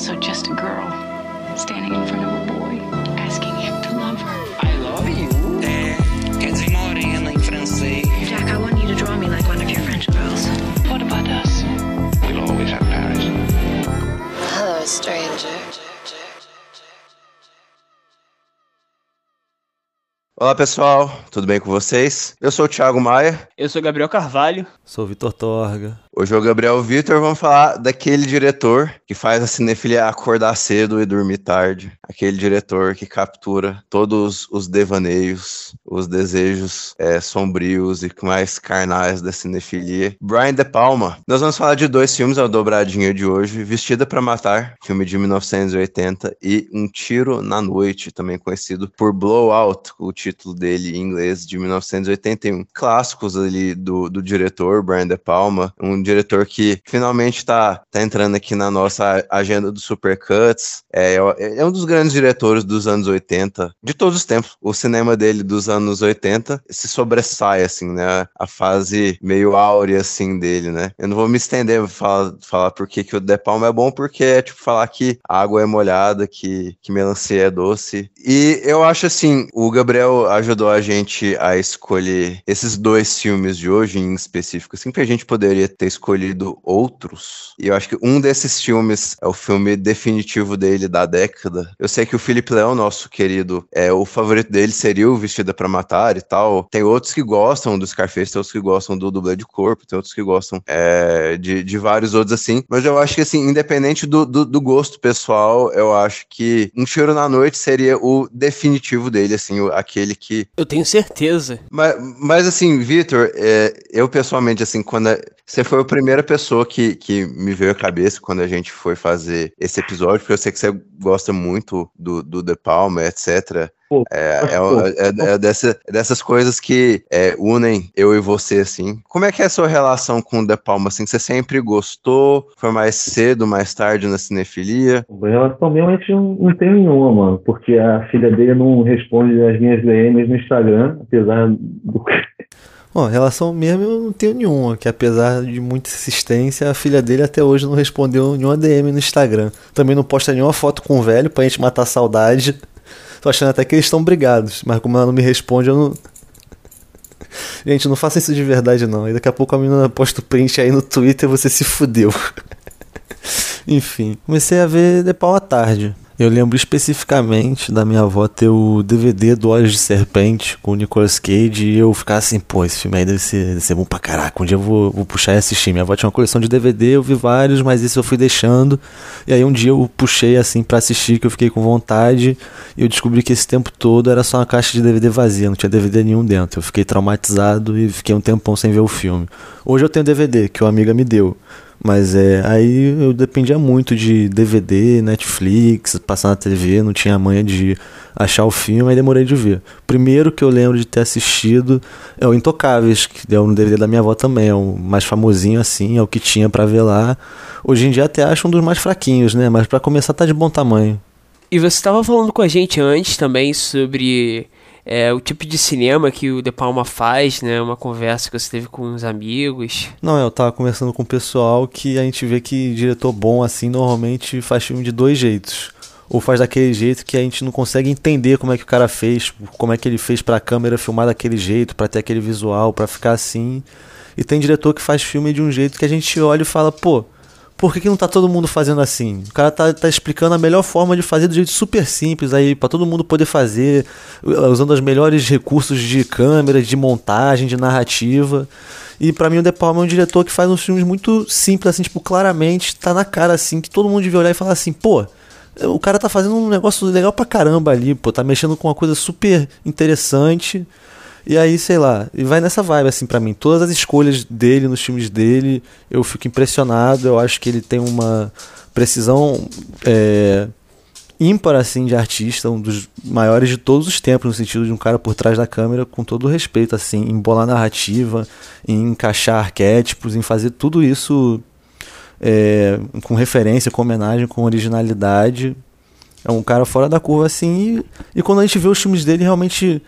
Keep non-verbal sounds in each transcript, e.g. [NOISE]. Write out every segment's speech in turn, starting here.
also just a girl standing in front of a boy asking him to love her. I love you. É, quer dizer morena em francês. Jack, I want you to draw me like one of your French girls. What about us? We'll always have Paris. Hello, stranger. Olá pessoal, tudo bem com vocês? Eu sou o Thiago Maia. Eu sou Gabriel Carvalho. Sou o Vitor Torga. Hoje é o Gabriel Vitor, vamos falar daquele diretor que faz a cinefilia acordar cedo e dormir tarde. Aquele diretor que captura todos os devaneios, os desejos é, sombrios e mais carnais da cinefilia. Brian De Palma. Nós vamos falar de dois filmes ao dobradinho de hoje: Vestida para Matar, filme de 1980, e Um Tiro na Noite, também conhecido por Blowout, o título dele em inglês de 1981. Clássicos ali do, do diretor Brian De Palma, um diretor que finalmente está tá entrando aqui na nossa agenda do Supercuts. É, é um dos grandes diretores dos anos 80, de todos os tempos. O cinema dele dos anos 80 se sobressai, assim, né? A fase meio áurea, assim, dele, né? Eu não vou me estender falar, falar por que, que o De Palma é bom, porque é tipo falar que a água é molhada, que, que melancia é doce. E eu acho assim, o Gabriel ajudou a gente a escolher esses dois filmes de hoje em específico, assim, que a gente poderia ter escolhido outros. E eu acho que um desses filmes é o filme definitivo dele da década. Eu sei que o Felipe Leão, nosso querido, é o favorito dele seria o Vestida para Matar e tal. Tem outros que gostam do Scarface, tem outros que gostam do dublê de corpo, tem outros que gostam é, de, de vários outros assim. Mas eu acho que assim, independente do, do, do gosto pessoal, eu acho que Um Cheiro na Noite seria o definitivo dele, assim, o, aquele que. Eu tenho certeza. Mas, mas assim, Vitor, é, eu pessoalmente, assim, quando. A, você foi a primeira pessoa que, que me veio à cabeça quando a gente foi fazer esse episódio, porque eu sei que você gosta muito do, do The Palma, etc. Pô, é, é, é, é dessa, dessas coisas que é, unem eu e você, assim. Como é que é a sua relação com o De Palma, assim? Você sempre gostou? Foi mais cedo, mais tarde na cinefilia? A relação gente não, não tem nenhuma, mano. Porque a filha dele não responde as minhas DMs no Instagram, apesar do... Bom, relação mesmo eu não tenho nenhuma, que apesar de muita insistência, a filha dele até hoje não respondeu nenhuma DM no Instagram. Também não posta nenhuma foto com o velho pra gente matar a saudade. Tô achando até que eles estão brigados, mas como ela não me responde, eu não. Gente, não faça isso de verdade não. E daqui a pouco a menina posta o print aí no Twitter e você se fudeu. [LAUGHS] Enfim, comecei a ver de pau à tarde. Eu lembro especificamente da minha avó ter o DVD do Olhos de Serpente com o Nicolas Cage e eu ficar assim, pô, esse filme aí deve ser, deve ser bom pra caraca. Um dia eu vou, vou puxar e assistir. Minha avó tinha uma coleção de DVD, eu vi vários, mas esse eu fui deixando. E aí um dia eu puxei assim para assistir, que eu fiquei com vontade. E eu descobri que esse tempo todo era só uma caixa de DVD vazia, não tinha DVD nenhum dentro. Eu fiquei traumatizado e fiquei um tempão sem ver o filme. Hoje eu tenho DVD que uma amiga me deu. Mas é, aí eu dependia muito de DVD, Netflix, passar na TV, não tinha manha de achar o filme, aí demorei de ver. Primeiro que eu lembro de ter assistido é o Intocáveis, que é um DVD da minha avó também, é o mais famosinho assim, é o que tinha para ver lá. Hoje em dia até acho um dos mais fraquinhos, né? Mas para começar tá de bom tamanho. E você estava falando com a gente antes também sobre é, o tipo de cinema que o De Palma faz, né? Uma conversa que você teve com uns amigos. Não, eu tava conversando com o pessoal que a gente vê que diretor bom assim normalmente faz filme de dois jeitos. Ou faz daquele jeito que a gente não consegue entender como é que o cara fez, como é que ele fez pra câmera filmar daquele jeito, para ter aquele visual, para ficar assim. E tem diretor que faz filme de um jeito que a gente olha e fala, pô, por que, que não tá todo mundo fazendo assim? O cara tá, tá explicando a melhor forma de fazer do jeito super simples aí, para todo mundo poder fazer, usando os melhores recursos de câmera, de montagem, de narrativa. E para mim o De Palma é um diretor que faz uns filmes muito simples, assim, tipo, claramente, tá na cara, assim, que todo mundo devia olhar e falar assim, pô, o cara tá fazendo um negócio legal pra caramba ali, pô, tá mexendo com uma coisa super interessante. E aí, sei lá, e vai nessa vibe assim para mim. Todas as escolhas dele nos filmes dele, eu fico impressionado. Eu acho que ele tem uma precisão é, ímpar assim de artista, um dos maiores de todos os tempos no sentido de um cara por trás da câmera com todo o respeito assim, em bolar narrativa, em encaixar arquétipos, em fazer tudo isso é, com referência, com homenagem, com originalidade. É um cara fora da curva assim. E, e quando a gente vê os filmes dele realmente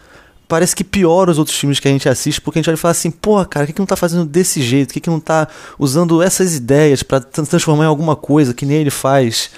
parece que piora os outros filmes que a gente assiste, porque a gente olha e fala assim, porra, cara, o que, que não tá fazendo desse jeito? O que, que não tá usando essas ideias para transformar em alguma coisa que nem ele faz?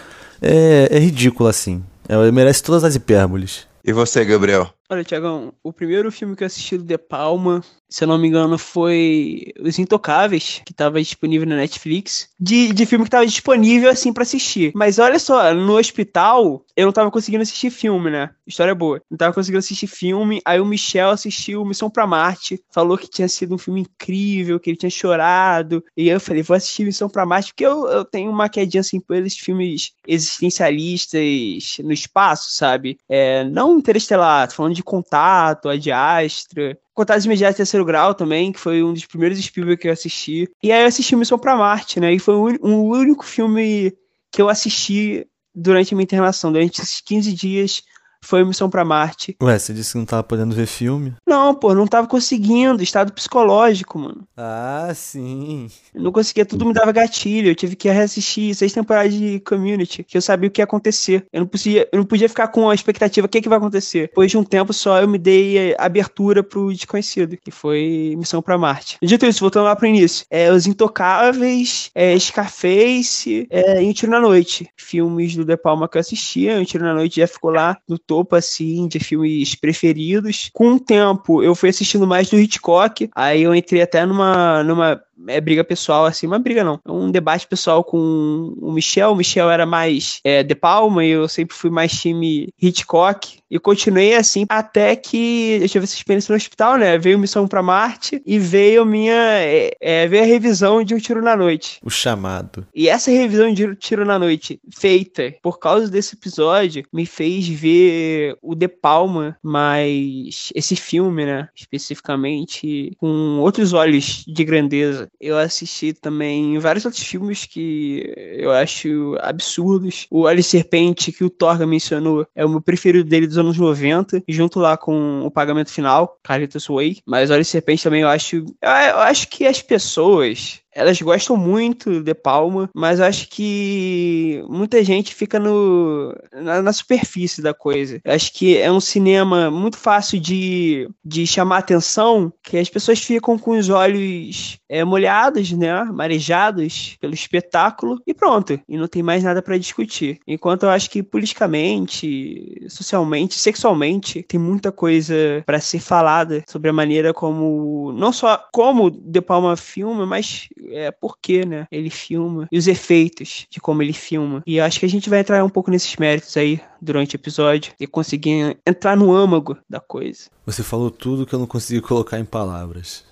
é, é ridícula, assim. Ela merece todas as hipérboles. E você, Gabriel? Olha, Tiagão, o primeiro filme que eu assisti do De Palma, se eu não me engano, foi Os Intocáveis, que estava disponível na Netflix. De, de filme que estava disponível, assim, para assistir. Mas olha só, no hospital, eu não tava conseguindo assistir filme, né? História boa. Não tava conseguindo assistir filme. Aí o Michel assistiu Missão pra Marte. Falou que tinha sido um filme incrível, que ele tinha chorado. E eu falei, vou assistir Missão pra Marte, porque eu, eu tenho uma quedinha, assim, por esses filmes existencialistas no espaço, sabe? É, não interestelar, tô falando de Contato, A de Astra, Contatos Imediatos Terceiro Grau também, que foi um dos primeiros Spielberg que eu assisti. E aí eu assisti Missão pra Marte, né? E foi o um único filme que eu assisti durante a minha internação. Durante esses 15 dias foi Missão para Marte. Ué, você disse que não tava podendo ver filme? Não, pô, não tava conseguindo. Estado psicológico, mano. Ah, sim. Eu não conseguia, tudo me dava gatilho. Eu tive que reassistir seis temporadas de Community, que eu sabia o que ia acontecer. Eu não podia, eu não podia ficar com a expectativa, o que, é que vai acontecer? Depois de um tempo só, eu me dei abertura pro desconhecido, que foi Missão para Marte. Dito isso, voltando lá pro início. É, Os Intocáveis, é, Scarface é, e Um Tiro na Noite. Filmes do De Palma que eu assistia. Um Tiro na Noite já ficou lá no topo, assim, de filmes preferidos. Com o tempo, eu fui assistindo mais do Hitchcock, aí eu entrei até numa, numa é briga pessoal, assim, uma briga não. É um debate pessoal com o Michel. O Michel era mais é, De Palma e eu sempre fui mais time Hitchcock. E continuei assim até que eu tive essa experiência no hospital, né? Veio Missão para Marte e veio minha. É, é, veio a revisão de Um Tiro na Noite. O chamado. E essa revisão de Um Tiro na Noite, feita por causa desse episódio, me fez ver o De Palma, mas esse filme, né? Especificamente, com outros olhos de grandeza eu assisti também vários outros filmes que eu acho absurdos. O Olho Serpente, que o Torga mencionou, é o meu preferido dele dos anos 90, junto lá com o Pagamento Final, Caritas Way. Mas Olho Serpente também eu acho. Eu acho que as pessoas elas gostam muito de Palma, mas acho que muita gente fica no, na, na, superfície da coisa. Acho que é um cinema muito fácil de, de chamar atenção, que as pessoas ficam com os olhos é, molhados, né, marejados pelo espetáculo e pronto. E não tem mais nada para discutir. Enquanto eu acho que politicamente, socialmente, sexualmente, tem muita coisa para ser falada sobre a maneira como, não só como De Palma filma, mas é, por que, né, ele filma e os efeitos de como ele filma. E acho que a gente vai entrar um pouco nesses méritos aí durante o episódio e conseguir entrar no âmago da coisa. Você falou tudo que eu não consegui colocar em palavras.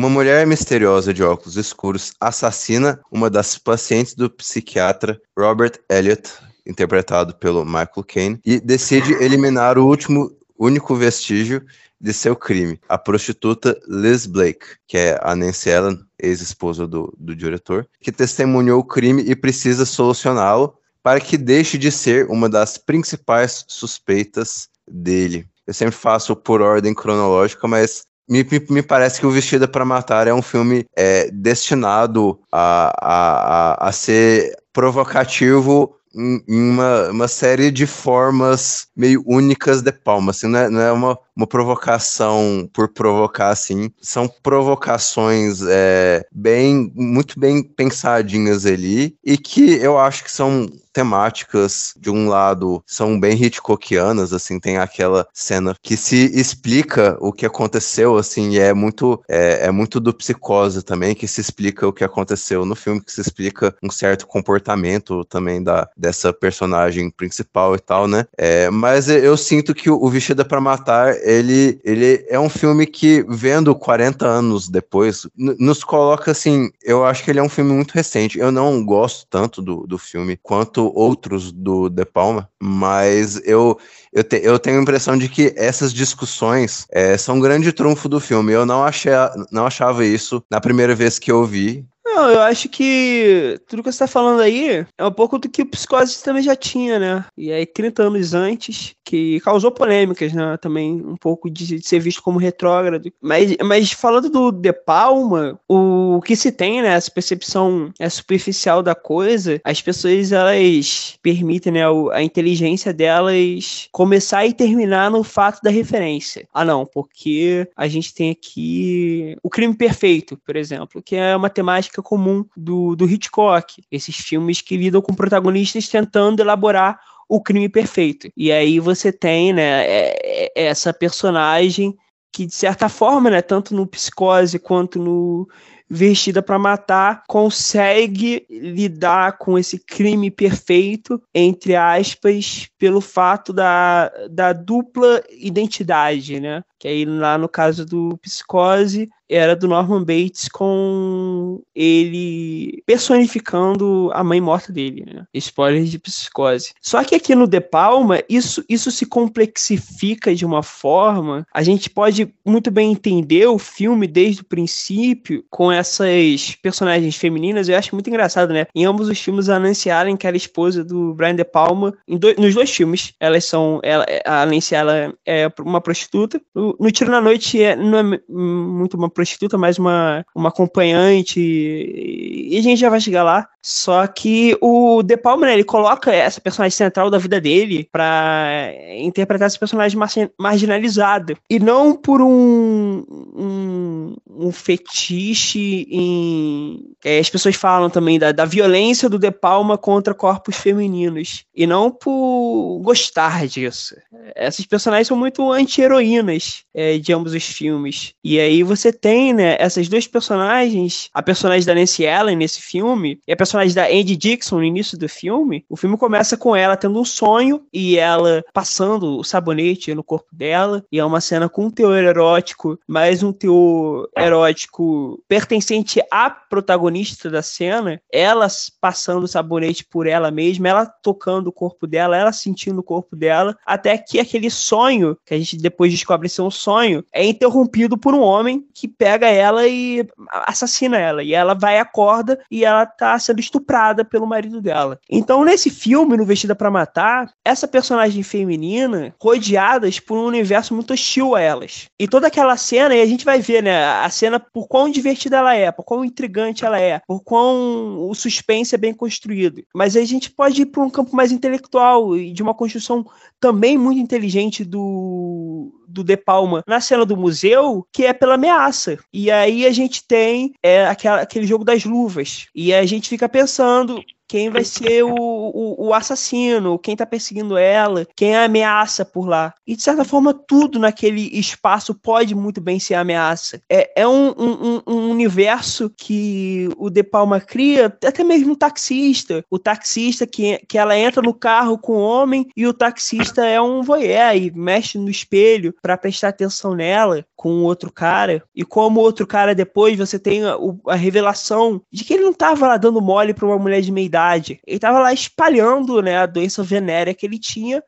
Uma mulher misteriosa de óculos escuros assassina uma das pacientes do psiquiatra Robert Elliot, interpretado pelo Michael Caine, e decide eliminar o último único vestígio de seu crime, a prostituta Liz Blake, que é a Nancy Ellen, ex-esposa do, do diretor, que testemunhou o crime e precisa solucioná-lo para que deixe de ser uma das principais suspeitas dele. Eu sempre faço por ordem cronológica, mas me, me, parece que o Vestida para Matar é um filme é, destinado a, a, a, a ser provocativo em, uma, uma série de formas meio únicas de Palma. Assim, não é, não é uma, uma provocação por provocar, assim. São provocações é, bem, muito bem pensadinhas ali e que eu acho que são temáticas, de um lado, são bem Hitchcockianas, assim, tem aquela cena que se explica o que aconteceu, assim, e é muito, é, é, muito do psicose também, que se explica o que aconteceu no filme, que se explica um certo comportamento também da, dessa personagem principal e tal, né? É, mas eu sinto que o Vestida para Matar, ele, ele é um filme que, vendo 40 anos depois, nos coloca, assim, eu acho que ele é um filme muito recente, eu não gosto tanto do, do filme quanto outros do De Palma, mas eu, eu, te, eu tenho a impressão de que essas discussões é, são um grande trunfo do filme. Eu não, achei, não achava isso na primeira vez que eu vi. Não, eu acho que tudo que você tá falando aí é um pouco do que o Psicose também já tinha, né? E aí, 30 anos antes, que causou polêmicas, né? Também um pouco de, ser visto como retrógrado. Mas, mas falando do De Palma, o que se tem, né? Essa percepção é superficial da coisa, as pessoas, elas permitem, né? A inteligência delas começar e terminar no fato da referência. Ah, não, porque a gente tem aqui o crime perfeito, por exemplo, que é uma temática comum do, do Hitchcock. Esses filmes que lidam com protagonistas tentando elaborar o crime perfeito. E aí você tem, né, é, é, essa personagem que, de certa forma, né, tanto no Psicose quanto no Vestida para Matar, consegue lidar com esse crime perfeito, entre aspas, pelo fato da, da dupla identidade, né? Que aí lá no caso do Psicose, era do Norman Bates com ele personificando a mãe morta dele, né? Spoiler de psicose. Só que aqui no De Palma, isso, isso se complexifica de uma forma. A gente pode muito bem entender o filme desde o princípio com essas personagens femininas. Eu acho muito engraçado, né? Em ambos os filmes, a Allen, que era esposa do Brian De Palma, do, nos dois filmes, elas são. Ela, a Nancy ela é uma prostituta. No, Tiro na Noite é, não é muito uma prostituta, mas uma, uma acompanhante, e a gente já vai chegar lá. Só que o De Palma, né, ele coloca essa personagem central da vida dele para interpretar esse personagem marginalizado. E não por um, um, um fetiche em. É, as pessoas falam também da, da violência do De Palma contra corpos femininos. E não por gostar disso. Essas personagens são muito anti-heroínas é, de ambos os filmes. E aí você tem, né, essas duas personagens, a personagem da Nancy Allen nesse filme e a personagem da Andy Dixon no início do filme. O filme começa com ela tendo um sonho e ela passando o sabonete no corpo dela. E é uma cena com um teor erótico, mas um teor erótico pertencente à protagonista da cena. Ela passando o sabonete por ela mesma, ela tocando o corpo dela, ela sentindo o corpo dela, até que aquele sonho, que a gente depois descobre ser um sonho, é interrompido por um homem que pega ela e assassina ela. E ela vai acorda e ela tá sendo estuprada pelo marido dela. Então, nesse filme, no Vestida para Matar, essa personagem feminina, rodeadas por um universo muito hostil a elas. E toda aquela cena, e a gente vai ver, né, a cena por quão divertida ela é, por quão intrigante ela é, por quão o suspense é bem construído. Mas aí a gente pode ir para um campo mais intelectual e de uma construção também muito inteligente do, do De Palma na cena do museu, que é pela ameaça. E aí a gente tem é, aquela, aquele jogo das luvas. E a gente fica pensando quem vai ser o, o, o, assassino, quem tá perseguindo ela, quem a ameaça por lá. E de certa forma, tudo naquele espaço pode muito bem ser ameaça. É, é um, um, um, universo que o De Palma cria, até mesmo o taxista. O taxista que, que ela entra no carro com o homem e o taxista é um voyeur e mexe no espelho para prestar atenção nela com outro cara. E como outro cara depois você tem a, a revelação de que ele não tava lá dando mole pra uma mulher de meia idade ele estava lá espalhando né, a doença venérea que ele tinha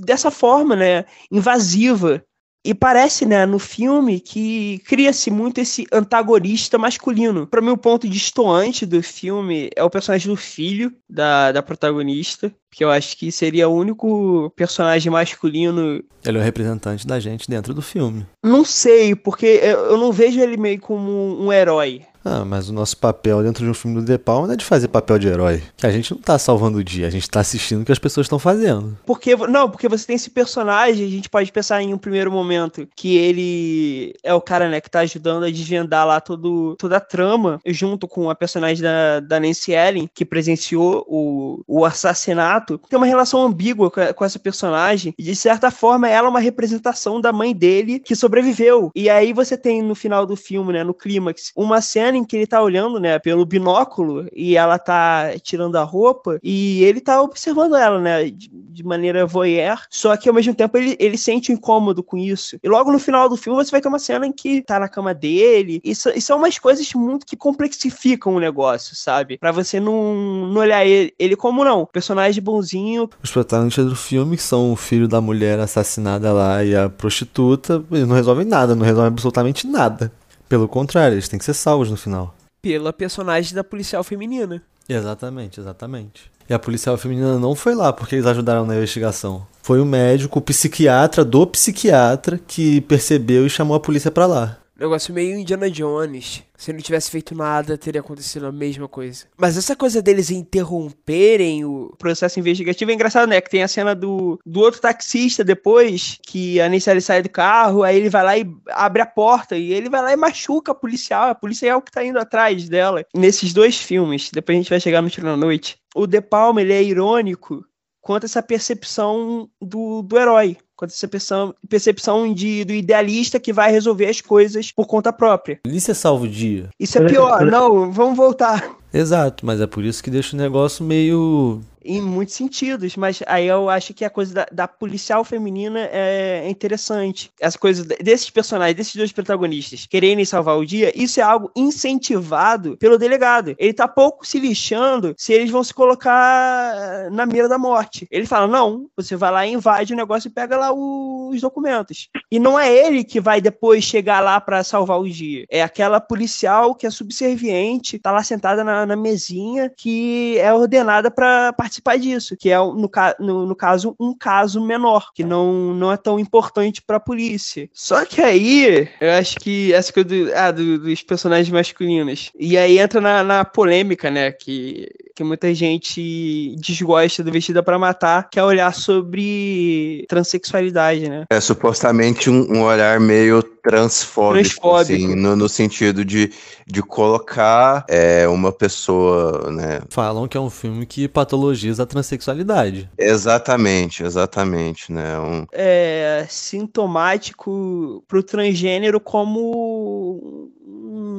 dessa forma, né, invasiva. E parece, né, no filme que cria-se muito esse antagonista masculino. Para mim, o ponto distoante do filme é o personagem do filho da, da protagonista, que eu acho que seria o único personagem masculino. Ele é o representante da gente dentro do filme. Não sei, porque eu não vejo ele meio como um herói. Ah, mas o nosso papel dentro de um filme do De Palma não é de fazer papel de herói. Que a gente não tá salvando o dia, a gente tá assistindo o que as pessoas estão fazendo. Porque, não, porque você tem esse personagem, a gente pode pensar em um primeiro momento que ele é o cara, né, que tá ajudando a desvendar lá todo, toda a trama, junto com a personagem da, da Nancy Ellen, que presenciou o, o assassinato. Tem uma relação ambígua com, com essa personagem, e de certa forma ela é uma representação da mãe dele que sobreviveu. E aí você tem no final do filme, né, no clímax, uma cena em que ele tá olhando, né, pelo binóculo e ela tá tirando a roupa e ele tá observando ela, né, de, de maneira voyeur, só que ao mesmo tempo ele, ele sente um incômodo com isso. E logo no final do filme você vai ter uma cena em que tá na cama dele. Isso são umas coisas muito que complexificam o negócio, sabe? Para você não, não olhar ele, ele como não, personagem bonzinho. Os protagonistas do filme, que são o filho da mulher assassinada lá e a prostituta, eles não resolvem nada, não resolvem absolutamente nada. Pelo contrário, eles têm que ser salvos no final. pela personagem da policial feminina. Exatamente, exatamente. E a policial feminina não foi lá porque eles ajudaram na investigação. Foi o médico, o psiquiatra do psiquiatra que percebeu e chamou a polícia pra lá. Negócio meio Indiana Jones. Se não tivesse feito nada, teria acontecido a mesma coisa. Mas essa coisa deles interromperem o processo investigativo é engraçado, né? Que tem a cena do, do outro taxista depois, que a Nancy sai do carro, aí ele vai lá e abre a porta, e ele vai lá e machuca a policial, a policial que tá indo atrás dela. Nesses dois filmes, depois a gente vai chegar no Tiro na Noite, o De Palma, ele é irônico quanto a essa percepção do, do herói quanto essa percepção, percepção de, do idealista que vai resolver as coisas por conta própria. Isso é salvo o dia. Isso é pior. Não, vamos voltar. Exato, mas é por isso que deixa o negócio meio em muitos sentidos, mas aí eu acho que a coisa da, da policial feminina é, é interessante. Essa coisa desses personagens, desses dois protagonistas quererem salvar o dia, isso é algo incentivado pelo delegado. Ele tá pouco se lixando se eles vão se colocar na mira da morte. Ele fala: não, você vai lá, invade o negócio e pega lá os documentos. E não é ele que vai depois chegar lá para salvar o dia. É aquela policial que é subserviente, tá lá sentada na, na mesinha, que é ordenada para participar participar disso, que é, no, no, no caso, um caso menor, que não, não é tão importante para a polícia. Só que aí, eu acho que essa coisa do, ah, do, dos personagens masculinos. E aí entra na, na polêmica, né? Que, que muita gente desgosta do Vestida para Matar, que é olhar sobre transexualidade, né? É supostamente um, um olhar meio transfóbico, transfóbico. Assim, no, no, sentido de, de colocar é, uma pessoa, né? Falam que é um filme que patologiza a transexualidade. Exatamente, exatamente, né? Um... É sintomático pro transgênero como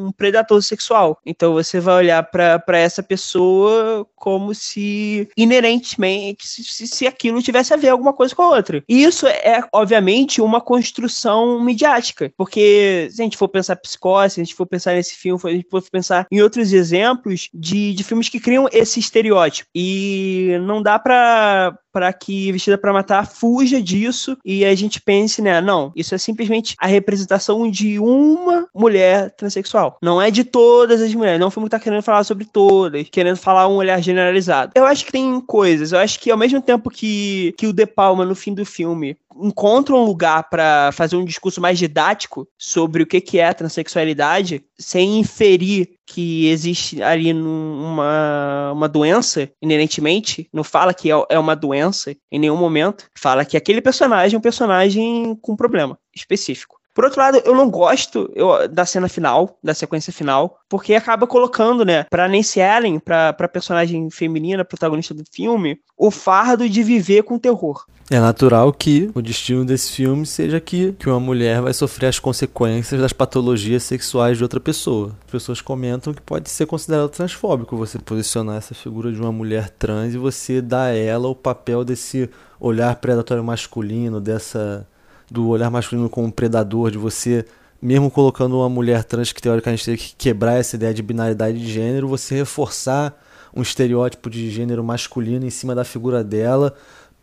um predador sexual. Então você vai olhar para essa pessoa como se inerentemente se, se aquilo tivesse a ver alguma coisa com a outra. E isso é, obviamente, uma construção midiática. Porque se a gente for pensar psicose, se a gente for pensar nesse filme, se a gente for pensar em outros exemplos de, de filmes que criam esse estereótipo. E não dá para para que Vestida para Matar fuja disso e a gente pense, né, não, isso é simplesmente a representação de uma mulher transexual. Não é de todas as mulheres. Não o filme que tá querendo falar sobre todas, querendo falar um olhar generalizado. Eu acho que tem coisas. Eu acho que ao mesmo tempo que, que o De Palma, no fim do filme, encontra um lugar para fazer um discurso mais didático sobre o que, que é a transexualidade, sem inferir que existe ali uma, uma doença, inerentemente, não fala que é, é uma doença em nenhum momento, fala que aquele personagem é um personagem com problema específico. Por outro lado, eu não gosto eu, da cena final, da sequência final, porque acaba colocando, né, pra Nancy Allen, pra, pra personagem feminina, protagonista do filme, o fardo de viver com terror. É natural que o destino desse filme seja que, que uma mulher vai sofrer as consequências das patologias sexuais de outra pessoa. As pessoas comentam que pode ser considerado transfóbico você posicionar essa figura de uma mulher trans e você dar a ela o papel desse olhar predatório masculino, dessa do olhar masculino como predador, de você, mesmo colocando uma mulher trans que teoricamente teria que quebrar essa ideia de binaridade de gênero, você reforçar um estereótipo de gênero masculino em cima da figura dela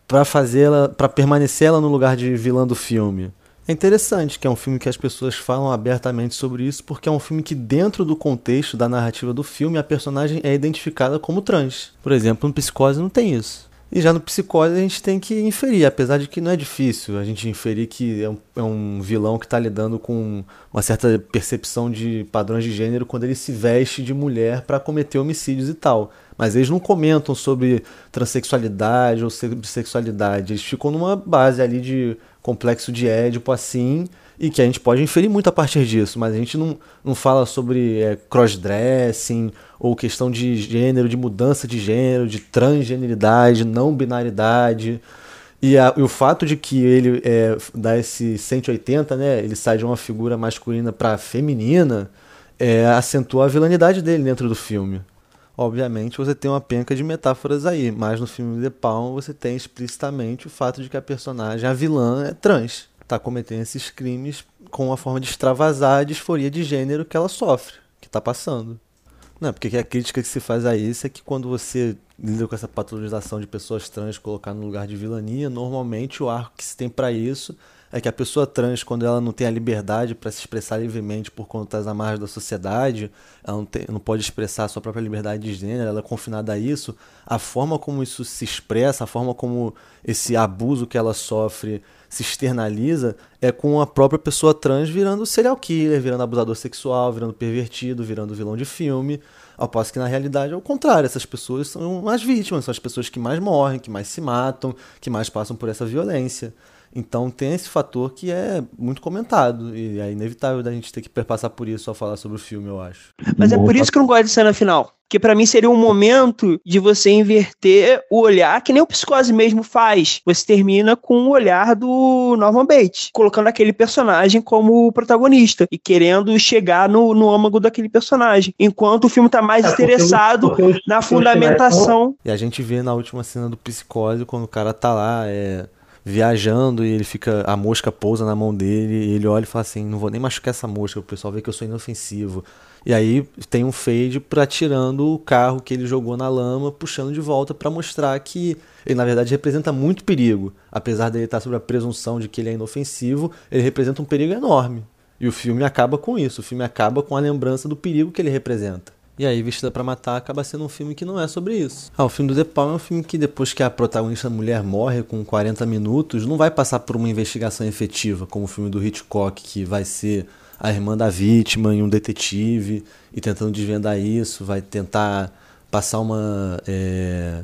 para fazê-la, para permanecer ela no lugar de vilã do filme. É interessante que é um filme que as pessoas falam abertamente sobre isso, porque é um filme que, dentro do contexto da narrativa do filme, a personagem é identificada como trans. Por exemplo, no Psicose não tem isso. E já no Psicose a gente tem que inferir, apesar de que não é difícil a gente inferir que é um, é um vilão que está lidando com uma certa percepção de padrões de gênero quando ele se veste de mulher para cometer homicídios e tal. Mas eles não comentam sobre transexualidade ou sexualidade. Eles ficam numa base ali de complexo de Édipo assim, e que a gente pode inferir muito a partir disso, mas a gente não, não fala sobre é, crossdressing ou questão de gênero, de mudança de gênero, de transgeneridade, não binaridade. E, a, e o fato de que ele é, dá esse 180, né, ele sai de uma figura masculina para feminina, é, acentua a vilanidade dele dentro do filme. Obviamente você tem uma penca de metáforas aí, mas no filme The Palm você tem explicitamente o fato de que a personagem, a vilã, é trans está cometendo esses crimes com uma forma de extravasar a disforia de gênero que ela sofre, que está passando. Não, porque a crítica que se faz a isso é que quando você lida com essa patologização de pessoas trans colocar no lugar de vilania, normalmente o arco que se tem para isso é que a pessoa trans, quando ela não tem a liberdade para se expressar livremente por conta das amarras da sociedade, ela não, tem, não pode expressar a sua própria liberdade de gênero, ela é confinada a isso, a forma como isso se expressa, a forma como esse abuso que ela sofre se externaliza é com a própria pessoa trans virando serial killer, virando abusador sexual, virando pervertido, virando vilão de filme. Ao passo que na realidade é o contrário, essas pessoas são as vítimas, são as pessoas que mais morrem, que mais se matam, que mais passam por essa violência. Então tem esse fator que é muito comentado e é inevitável da gente ter que passar por isso ao falar sobre o filme, eu acho. Mas é por isso que eu não gosto de cena final. Que para mim seria um momento de você inverter o olhar, que nem o Psicose mesmo faz. Você termina com o olhar do Norman Bates, colocando aquele personagem como protagonista e querendo chegar no, no âmago daquele personagem. Enquanto o filme tá mais é, interessado porque, porque na fundamentação. E a gente vê na última cena do Psicose, quando o cara tá lá, é viajando e ele fica. A mosca pousa na mão dele e ele olha e fala assim: não vou nem machucar essa mosca, o pessoal vê que eu sou inofensivo. E aí tem um fade para tirando o carro que ele jogou na lama, puxando de volta para mostrar que ele na verdade representa muito perigo. Apesar dele estar sob a presunção de que ele é inofensivo, ele representa um perigo enorme. E o filme acaba com isso, o filme acaba com a lembrança do perigo que ele representa. E aí, Vestida para Matar acaba sendo um filme que não é sobre isso. Ah, o filme do De Palma é um filme que depois que a protagonista mulher morre com 40 minutos, não vai passar por uma investigação efetiva, como o filme do Hitchcock, que vai ser a irmã da vítima e um detetive, e tentando desvendar isso, vai tentar passar uma... É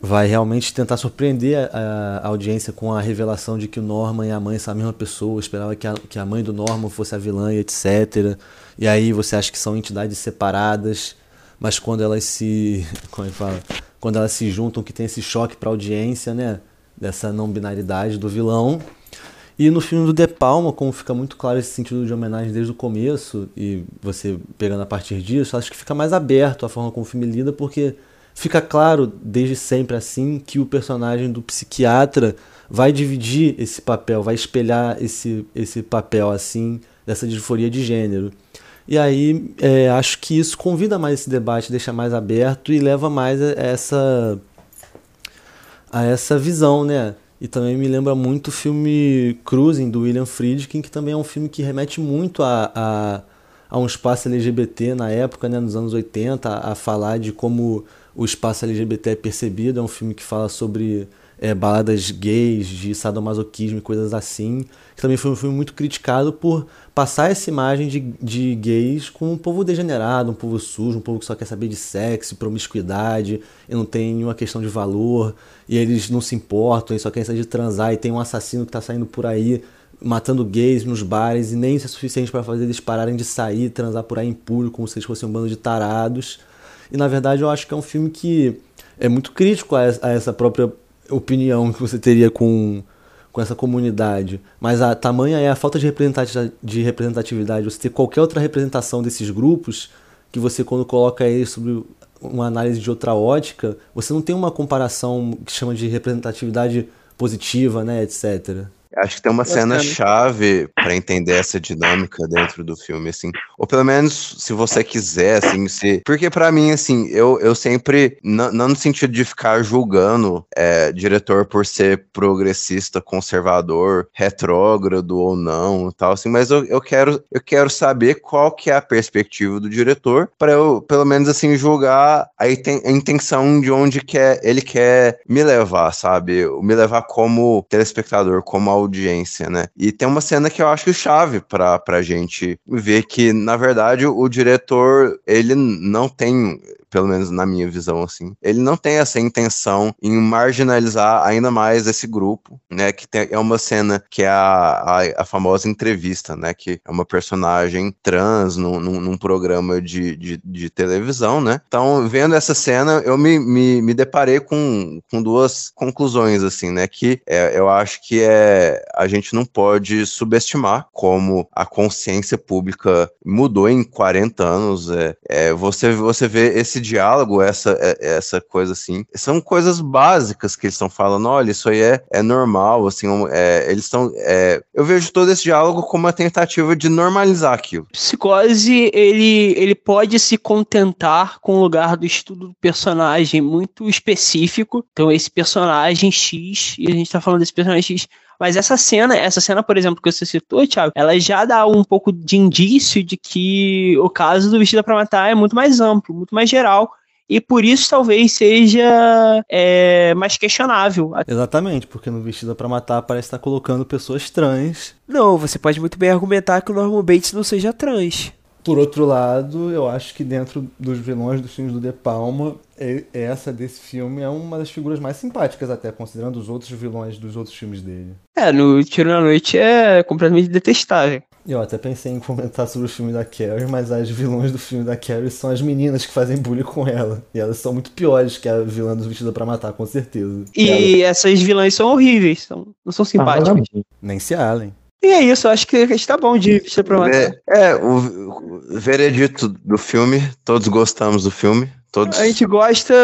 vai realmente tentar surpreender a, a, audiência com a revelação de que o Norman e a mãe são a mesma pessoa, esperava que a, que a mãe do Norman fosse a vilã e etc. E aí você acha que são entidades separadas, mas quando elas se. [LAUGHS] Como é que fala? Quando elas se juntam, que tem esse choque para a audiência, né? Dessa não binaridade do vilão. E no filme do De Palma, como fica muito claro esse sentido de homenagem desde o começo, e você pegando a partir disso, acho que fica mais aberto a forma como o filme lida, porque fica claro desde sempre assim que o personagem do psiquiatra vai dividir esse papel, vai espelhar esse, esse papel assim dessa disforia de gênero. E aí é, acho que isso convida mais esse debate, deixa mais aberto e leva mais a essa a essa visão, né? E também me lembra muito o filme Cruising do William Friedkin, que também é um filme que remete muito a, a, a um espaço LGBT na época, né, nos anos 80, a, a falar de como o espaço LGBT é percebido. É um filme que fala sobre é, baladas gays, de sadomasoquismo e coisas assim. Que também foi um filme muito criticado por passar essa imagem de, de gays com um povo degenerado, um povo sujo, um povo que só quer saber de sexo, promiscuidade, e não tem nenhuma questão de valor, e eles não se importam, e só querem saber de transar, e tem um assassino que está saindo por aí matando gays nos bares, e nem isso é suficiente para fazer eles pararem de sair, transar por aí em público, como se eles fossem um bando de tarados. E na verdade eu acho que é um filme que é muito crítico a essa própria opinião que você teria com, com essa comunidade. Mas a tamanha é a falta de representatividade, de representatividade. Você ter qualquer outra representação desses grupos, que você quando coloca ele sobre uma análise de outra ótica, você não tem uma comparação que chama de representatividade positiva, né, etc. Acho que tem uma cena chave para entender essa dinâmica dentro do filme, assim. Ou pelo menos, se você quiser, assim, se. Porque para mim, assim, eu, eu sempre. Não, no sentido de ficar julgando é, diretor por ser progressista, conservador, retrógrado ou não, tal, assim, mas eu, eu, quero, eu quero saber qual que é a perspectiva do diretor, para eu, pelo menos, assim, julgar a, a intenção de onde quer, ele quer me levar, sabe? Me levar como telespectador, como audiência, né? E tem uma cena que eu acho chave pra, pra gente ver que, na verdade, o diretor, ele não tem pelo menos na minha visão, assim. Ele não tem essa intenção em marginalizar ainda mais esse grupo, né? Que tem, é uma cena que é a, a, a, famosa entrevista, né? Que é uma personagem trans num, num, num programa de, de, de, televisão, né? Então, vendo essa cena, eu me, me, me deparei com, com duas conclusões, assim, né? Que é, eu acho que é a gente não pode subestimar como a consciência pública mudou em 40 anos. É, é você, você vê esse esse diálogo, essa, é, essa coisa assim, são coisas básicas que eles estão falando, olha, isso aí é, é normal, assim, é, eles estão. É, eu vejo todo esse diálogo como uma tentativa de normalizar aquilo. Psicose, ele, ele pode se contentar com o lugar do estudo do personagem muito específico. Então, esse personagem X, e a gente tá falando desse personagem X Mas essa cena, essa cena, por exemplo, que você citou, Thiago, ela já dá um pouco de indício de que o caso do Vestida para Matar é muito mais amplo, muito mais geral. E por isso talvez seja é, mais questionável. Exatamente, porque no Vestida para Matar parece estar colocando pessoas trans. Não, você pode muito bem argumentar que o Norman Bates não seja trans. Por outro lado, eu acho que dentro dos vilões dos filmes do De Palma, essa desse filme é uma das figuras mais simpáticas, até considerando os outros vilões dos outros filmes dele. É, no Tiro na Noite é completamente detestável. Eu até pensei em comentar sobre o filme da Carrie, mas as vilões do filme da Carrie são as meninas que fazem bullying com ela. E elas são muito piores que a vilã dos Vestida para Matar, com certeza. E essas vilãs são horríveis, são, não são simpáticas. Ah, Nem se Allen. E é isso, acho que está bom de Vestida para Matar. É, é o, o veredito do filme, todos gostamos do filme. Todos... A gente gosta,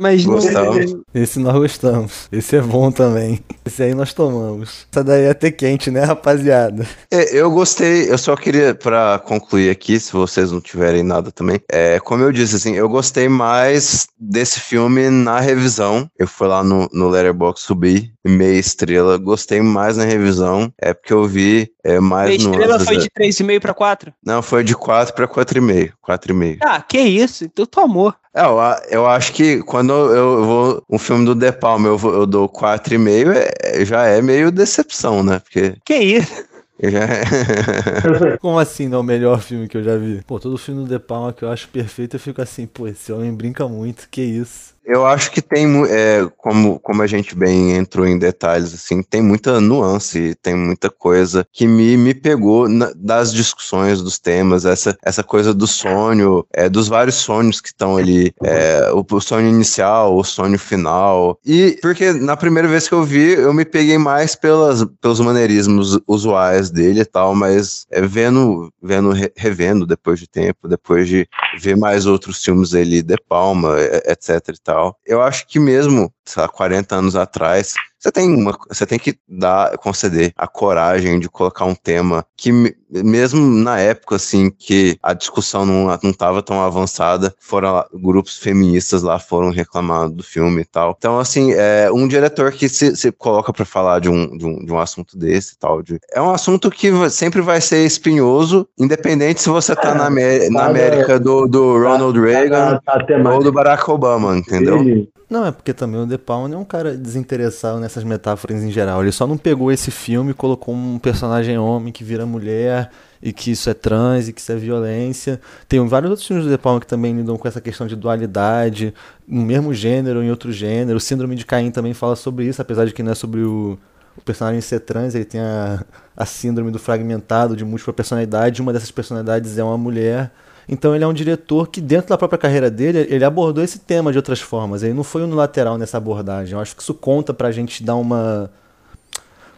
mas Gostamos. não. Esse nós gostamos. Esse é bom também. Esse aí nós tomamos. Essa daí é ter quente, né, rapaziada? É, eu gostei, eu só queria, pra concluir aqui, se vocês não tiverem nada também, é, como eu disse, assim, eu gostei mais desse filme na revisão. Eu fui lá no, no Letterboxd subir, meia estrela, gostei mais na revisão, é porque eu vi é, mais A no. estrela foi de 3,5 para 4? Não, foi de 4 pra 4,5. 4,5. Ah, que isso, então tu amor. É, eu, eu acho que quando eu, vou. Um filme do De Palma eu, vou- eu dou 4,5, é, já é meio decepção, né? Porque Que isso? [LAUGHS] já é. [LAUGHS] Como assim não é o melhor filme que eu já vi? Pô, todo filme do De Palma que eu acho perfeito, eu fico assim, pô, esse homem brinca muito, que isso. Eu acho que tem, é, como, como a gente bem entrou em detalhes, assim, tem muita nuance, tem muita coisa que me, me pegou na- das discussões, dos temas, essa, essa coisa do sonho, é, dos vários sonhos que estão ali, é, o, o sonho inicial, o sonho final. E porque na primeira vez que eu vi, eu me peguei mais pelas, pelos maneirismos usuais dele e tal, mas é, vendo, vendo, re- revendo depois de tempo, depois de ver mais outros filmes dele, De Palma, e- etc e tal. Eu acho que mesmo, sei lá, 40 anos atrás, você tem, uma, você tem que dar, conceder a coragem de colocar um tema que, me- mesmo na época, assim, que a discussão não, não tava tão avançada, foram lá- grupos feministas lá foram reclamar do filme e tal. Então, assim, é um diretor que se, se coloca pra falar de um, de, um, de um assunto desse e tal. de- é um assunto que sempre vai ser espinhoso, independente se você tá na, Amé- na cada- América do, do Ronald Reagan a, a ou do Barack Obama, entendeu? dele, Não, é porque também o De Palma é um cara desinteressado nessas metáforas em geral. Ele só não pegou esse filme e colocou um personagem homem que vira mulher e que isso é trans e que isso é violência. Tem vários outros filmes do De Palma que também lidam com essa questão de dualidade, no mesmo gênero ou em outro gênero. O Síndrome de Caim também fala sobre isso, apesar de que não é sobre o, o personagem ser trans, ele tem a, a síndrome do fragmentado, de múltipla personalidade. Uma dessas personalidades é uma mulher. Então ele é um diretor que dentro da própria carreira dele, ele abordou esse tema de outras formas. Ele não foi unilateral nessa abordagem. Eu acho que isso conta pra gente dar uma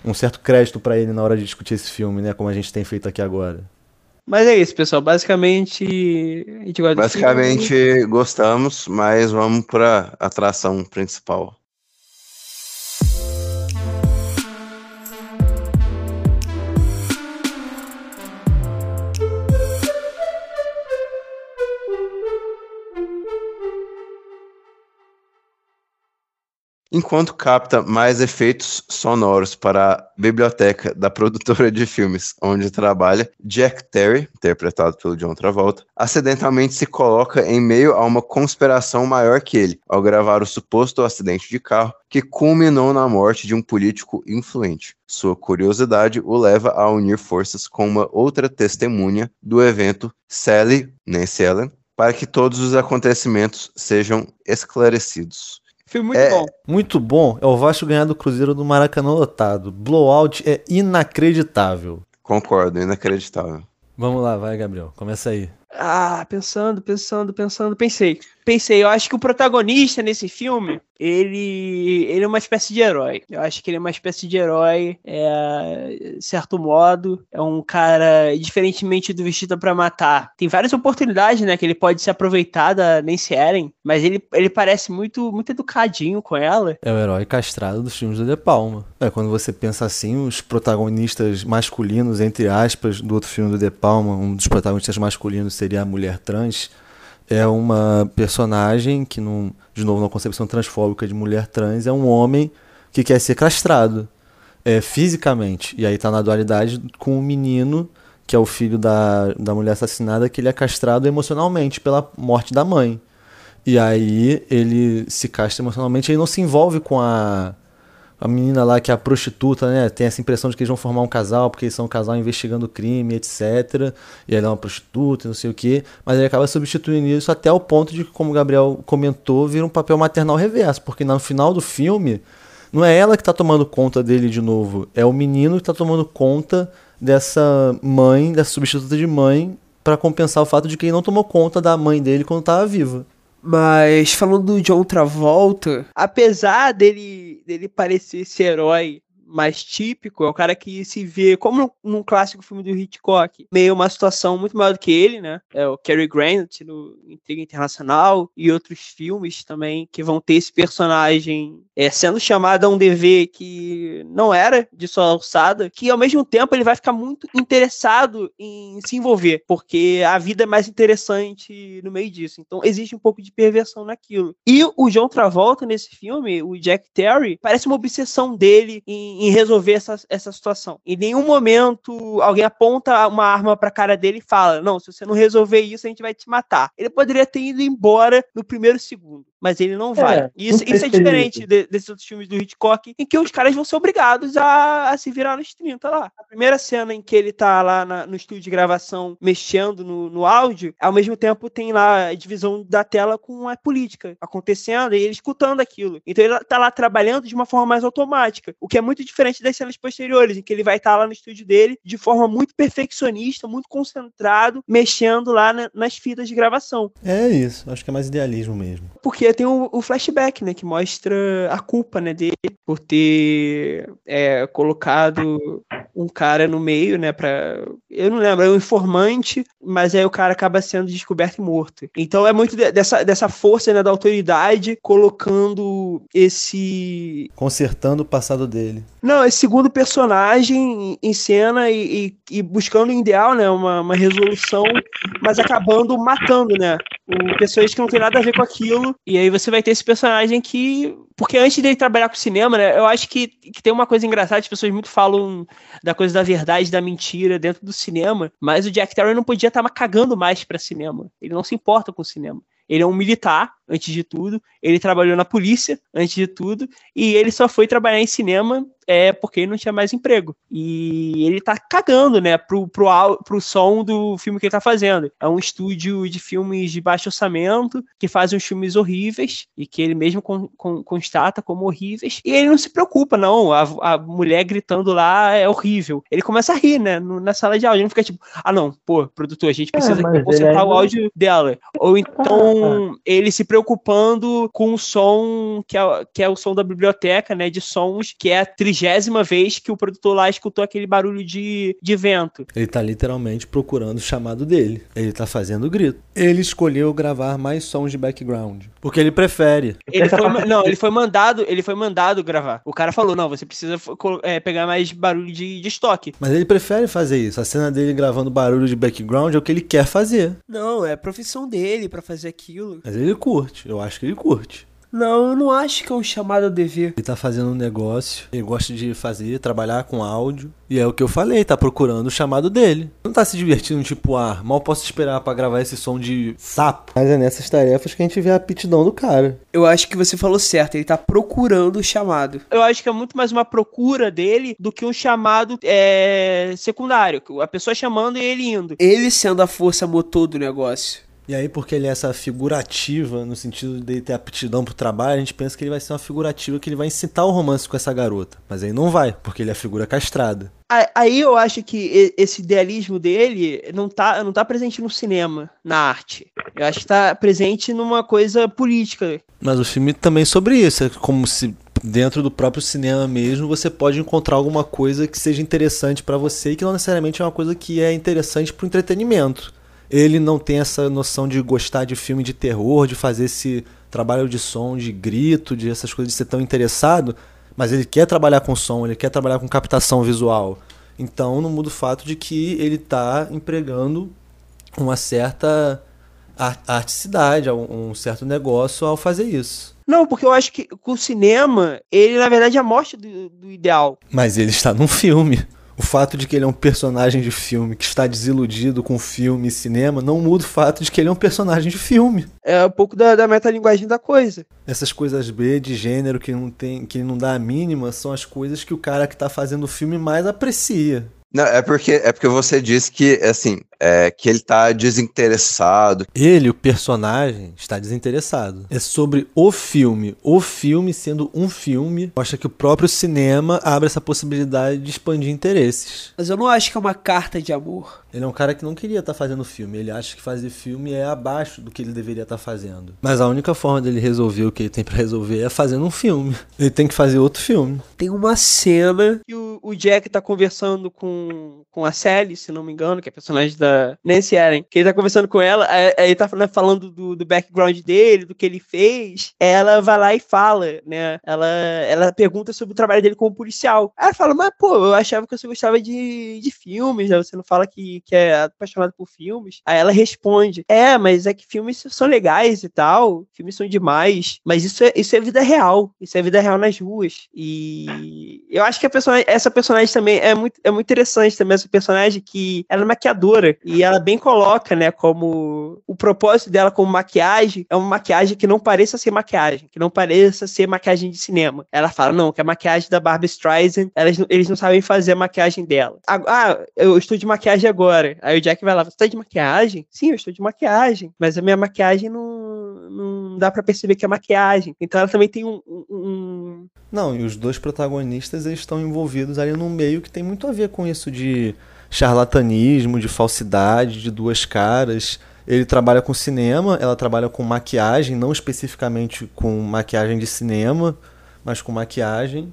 um certo crédito pra ele na hora de discutir esse filme, né, como a gente tem feito aqui agora. Mas é isso, pessoal. Basicamente, a gente gosta. Basicamente, gostamos, mas vamos pra atração principal. Enquanto capta mais efeitos sonoros para a biblioteca da produtora de filmes onde trabalha, Jack Terry, interpretado pelo John Travolta, acidentalmente se coloca em meio a uma conspiração maior que ele, ao gravar o suposto acidente de carro que culminou na morte de um político influente. Sua curiosidade o leva a unir forças com uma outra testemunha do evento, Sally Nancy para que todos os acontecimentos sejam esclarecidos. Filme muito É. bom. Muito bom é o Vasco ganhar do Cruzeiro do Maracanã lotado. Blowout é inacreditável. Concordo, inacreditável. Vamos lá, vai, Gabriel. Começa aí. Ah, pensando, pensando, pensando, pensei. Pensei, eu acho que o protagonista nesse filme, ele, ele é uma espécie de herói. Eu acho que ele é uma espécie de herói, é, certo modo. É um cara, diferentemente do Vestido pra Matar. Tem várias oportunidades, né, que ele pode se aproveitar da Nancy Ellen, mas ele, ele parece muito, muito educadinho com ela. É o herói castrado dos filmes do De Palma. É, quando você pensa assim, os protagonistas masculinos, entre aspas, do outro filme do De Palma, um dos protagonistas masculinos seria a mulher trans, é uma personagem que, não, de novo, na concepção transfóbica de mulher trans, é um homem que quer ser castrado. é, fisicamente. E aí tá na dualidade com o menino, que é o filho da, da mulher assassinada, que ele é castrado emocionalmente pela morte da mãe. E aí ele se castra emocionalmente e não se envolve com a, a menina lá que é a prostituta, né? Tem essa impressão de que eles vão formar um casal, porque eles são um casal investigando crime, etc. E ela é uma prostituta, não sei o quê. Mas ele acaba substituindo isso até o ponto de que, como o Gabriel comentou, vira um papel maternal reverso. Porque no final do filme, não é ela que tá tomando conta dele de novo. É o menino que tá tomando conta dessa mãe, dessa substituta de mãe, para compensar o fato de que ele não tomou conta da mãe dele quando tava viva. Mas falando do John Travolta, Apesar dele, dele parecer esse herói mais típico, é um cara que se vê, como num clássico filme do Hitchcock, meio uma situação muito maior do que ele, né? É o Cary Grant no Intriga Internacional e outros filmes também que vão ter esse personagem é, sendo chamado a um dever que não era de sua alçada, que ao mesmo tempo ele vai ficar muito interessado em se envolver, porque a vida é mais interessante no meio disso. Então existe um pouco de perversão naquilo. E o John Travolta nesse filme, o Jack Terry, parece uma obsessão dele em, em resolver essa, essa situação. Em nenhum momento alguém aponta uma arma pra cara dele e fala: Não, se você não resolver isso, a gente vai te matar. Ele poderia ter ido embora no primeiro segundo, mas ele não vai. É, isso, não sei isso é diferente de- desses outros filmes do Hitchcock, em que os caras vão ser obrigados a, a se virar nos 30 lá. A primeira cena em que ele tá lá na- no estúdio de gravação mexendo no, no áudio, ao mesmo tempo tem lá a divisão da tela com a política acontecendo e ele escutando aquilo. Então ele tá lá trabalhando de uma forma mais automática, o que é muito diferente das cenas posteriores, em que ele vai estar lá no estúdio dele de forma muito perfeccionista, muito concentrado, mexendo lá na- nas fitas de gravação. É isso, acho que é mais idealismo mesmo. Porque tem o, o flashback, né? Que mostra a culpa, né, dele por ter é, colocado um cara no meio, né? Pra, eu não lembro, é um informante, mas aí o cara acaba sendo descoberto e morto. Então é muito de- dessa, dessa força né, da autoridade colocando esse. Consertando o passado dele. Não, esse segundo personagem em cena e, e- e buscando o ideal, né? Uma, uma resolução, mas acabando matando, né? O, pessoas que não tem nada a ver com aquilo. E aí você vai ter esse personagem que. Porque antes dele trabalhar com cinema, né? Eu acho que, que tem uma coisa engraçada, as pessoas muito falam da coisa da verdade, da mentira dentro do cinema, mas o Jack Terry não podia estar cagando mais pra cinema. Ele não se importa com o cinema. Ele é um militar, antes de tudo. Ele trabalhou na polícia, antes de tudo. E ele só foi trabalhar em cinema é porque ele não tinha mais emprego. E ele tá cagando, né, pro, pro, pro som do filme que ele tá fazendo. É um estúdio de filmes de baixo orçamento, que faz uns filmes horríveis, e que ele mesmo con- con- constata como horríveis. E ele não se preocupa, não. A, a mulher gritando lá é horrível. Ele começa a rir, né, no- na sala de áudio. Ele não fica tipo, ah, não, pô, produtor, a gente precisa É, ele consertar o áudio dela. Ou então [LAUGHS] ele se preocupando com o som que é, que é o som da biblioteca, né? De sons, que é a trigésima vez que o produtor lá escutou aquele barulho de, de vento. Ele tá literalmente procurando o chamado dele. Ele tá fazendo o grito. Ele escolheu gravar mais sons de background. Porque ele prefere. Ele foi, não, ele foi mandado, ele foi mandado gravar. O cara falou: não, você precisa é, pegar mais barulho de, de estoque. Mas ele prefere fazer isso. A cena dele gravando barulho de background é o que ele quer fazer. não, é a profissão dele pra fazer aquilo. Mas ele curte. Eu acho que ele curte. Não, eu não acho que é um chamado a dever. Ele tá fazendo um negócio, ele gosta de fazer, trabalhar com áudio. E é o que eu falei, tá procurando o chamado dele. Não tá se divertindo, tipo, ah, mal posso esperar pra gravar esse som de sapo. Mas é nessas tarefas que a gente vê a aptidão do cara. Eu acho que você falou certo, ele tá procurando o chamado. Eu acho que é muito mais uma procura dele do que um chamado é, secundário. A pessoa chamando e ele indo. Ele sendo a força motor do negócio. E aí, porque ele é essa figurativa, no sentido de ter aptidão pro trabalho, a gente pensa que ele vai ser uma figurativa que ele vai incitar o romance com essa garota. Mas aí não vai, porque ele é a figura castrada. Aí eu acho que esse idealismo dele não tá, não tá presente no cinema, na arte. Eu acho que tá presente numa coisa política. Mas o filme também é sobre isso. É como se dentro do próprio cinema mesmo você pode encontrar alguma coisa que seja interessante pra você e que não necessariamente é uma coisa que é interessante pro entretenimento. Ele não tem essa noção de gostar de filme de terror, de fazer esse trabalho de som, de grito, de essas coisas, de ser tão interessado, mas ele quer trabalhar com som, ele quer trabalhar com captação visual. Então não muda o fato de que ele está empregando uma certa ar- articidade, um, um certo negócio ao fazer isso. Não, porque eu acho que o cinema, ele na verdade é a morte do, do ideal. Mas ele está num filme. O fato de que ele é um personagem de filme que está desiludido com filme e cinema não muda o fato de que ele é um personagem de filme. É um pouco da, da metalinguagem da coisa. Essas coisas B de gênero que não tem, que não dá a mínima são as coisas que o cara que tá fazendo o filme mais aprecia. Não, é porque, é porque você disse que, assim, é, que ele tá desinteressado. Ele, o personagem, está desinteressado. É sobre o filme. O filme sendo um filme, mostra que o próprio cinema abre essa possibilidade de expandir interesses. Mas eu não acho que é uma carta de amor. Ele é um cara que não queria estar fazendo filme. Ele acha que fazer filme é abaixo do que ele deveria estar fazendo. Mas a única forma dele resolver o que ele tem pra resolver é fazendo um filme. Ele tem que fazer outro filme. Tem uma cena Que o, o Jack tá conversando com, com a Sally, se não me engano, que é a personagem da Nancy Allen. Que ele tá conversando com ela, aí tá falando do, do background dele, do que ele fez. Ela vai lá e fala, né? Ela, ela pergunta sobre o trabalho dele como policial. Ela fala, mas pô, eu achava que você gostava de, de filmes, né? Você não fala que, que é apaixonado por filmes. Aí ela responde, é, mas é que filmes são legais e tal, filmes são demais, mas isso é, isso é vida real, isso é vida real nas ruas. E eu acho que a personagem, essa personagem também é muito, é muito interessante também, essa personagem que ela é maquiadora, e ela bem coloca, né, como o propósito dela como maquiagem é uma maquiagem que não pareça ser maquiagem, que não pareça ser maquiagem de cinema. Ela fala, não, que a maquiagem da Barbara Streisand, elas, eles não sabem fazer a maquiagem dela. Ah, eu estou de maquiagem agora. Aí o Jack vai lá, você tá de maquiagem? Sim, eu estou de maquiagem, mas a minha maquiagem não, não dá pra perceber que é maquiagem. Então ela também tem um- um- um Não, e os dois protagonistas eles estão envolvidos ali num meio que tem muito a ver com isso de charlatanismo, de falsidade, de duas caras. Ele trabalha com cinema, ela trabalha com maquiagem, não especificamente com maquiagem de cinema, mas com maquiagem.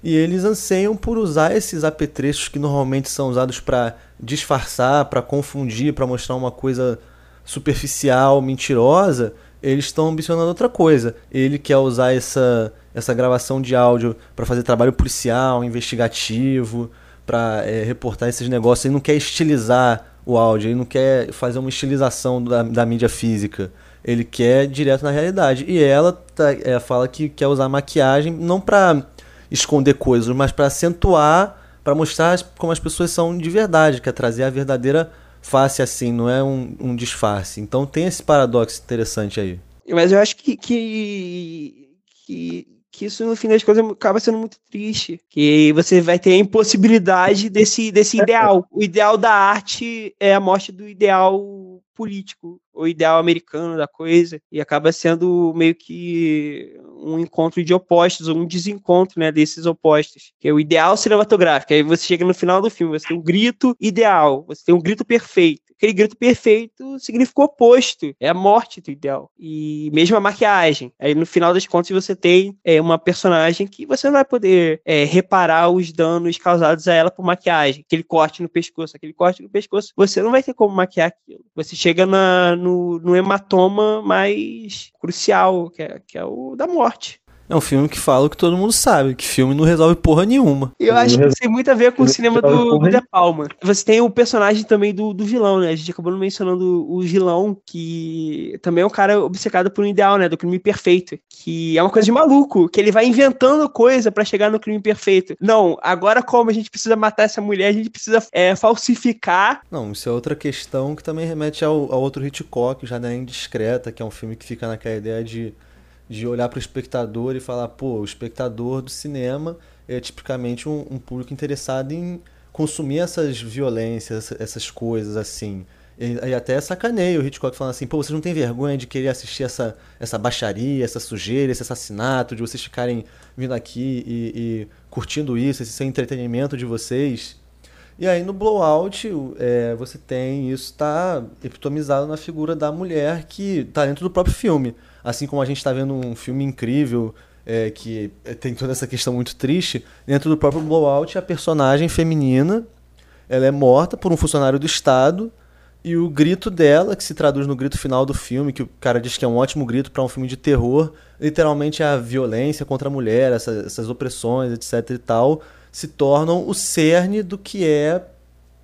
E eles anseiam por usar esses apetrechos que normalmente são usados para disfarçar, para confundir, para mostrar uma coisa superficial, mentirosa. Eles estão ambicionando outra coisa. Ele quer usar essa, essa gravação de áudio para fazer trabalho policial, investigativo, para reportar esses negócios. Ele não quer estilizar o áudio, ele não quer fazer uma estilização da, da mídia física. Ele quer direto na realidade. E ela tá- é, fala que quer usar maquiagem não para esconder coisas, mas para acentuar, para mostrar como as pessoas são de verdade, quer trazer a verdadeira face assim, não é um, um disfarce. Então tem esse paradoxo interessante aí. Mas eu acho que, que, que, que isso, no fim das contas, acaba sendo muito triste. Que você vai ter a impossibilidade desse, desse ideal. O ideal da arte é a morte do ideal político, o ideal americano da coisa, e acaba sendo meio que um encontro de opostos, ou um desencontro, né, desses opostos, que é o ideal cinematográfico. Aí você chega no final do filme, você tem um grito ideal, você tem um grito perfeito. Aquele grito perfeito significa o oposto, é a morte do ideal. E mesmo a maquiagem. Aí no final das contas você tem é, uma personagem que você não vai poder é, reparar os danos causados a ela por maquiagem. Aquele corte no pescoço, aquele corte no pescoço, você não vai ter como maquiar aquilo. Você chega na, no, no hematoma mais crucial, que é, que é o da morte. É um filme que fala o que todo mundo sabe, que filme não resolve porra nenhuma. Eu acho que isso tem muito a ver com o cinema do, De Palma. Você tem o personagem também do, do vilão, né? A gente acabou não mencionando o vilão, que também é um cara obcecado por um ideal, né? Do crime perfeito. Que é uma coisa de maluco, que ele vai inventando coisa pra chegar no crime perfeito. Não, agora como a gente precisa matar essa mulher, a gente precisa é, falsificar. Não, isso é outra questão que também remete ao, ao outro Hitchcock, o Janela Indiscreta, que é um filme que fica naquela ideia de, de olhar para o espectador e falar, pô, o espectador do cinema é tipicamente um, um público interessado em consumir essas violências, essa- essas coisas assim. E, e até sacaneia o Hitchcock falando assim, pô, vocês não têm vergonha de querer assistir essa, essa baixaria, essa sujeira, esse assassinato, de vocês ficarem vindo aqui e, e curtindo isso, esse entretenimento de vocês. E aí no Blowout é, você tem isso tá epitomizado na figura da mulher que tá dentro do próprio filme. Assim como a gente está vendo um filme incrível é, que tem toda essa questão muito triste, dentro do próprio Blowout a personagem feminina ela é morta por um funcionário do Estado e o grito dela, que se traduz no grito final do filme, que o cara diz que é um ótimo grito para um filme de terror, literalmente a violência contra a mulher, essa- essas opressões, etc e tal, se tornam o cerne do que é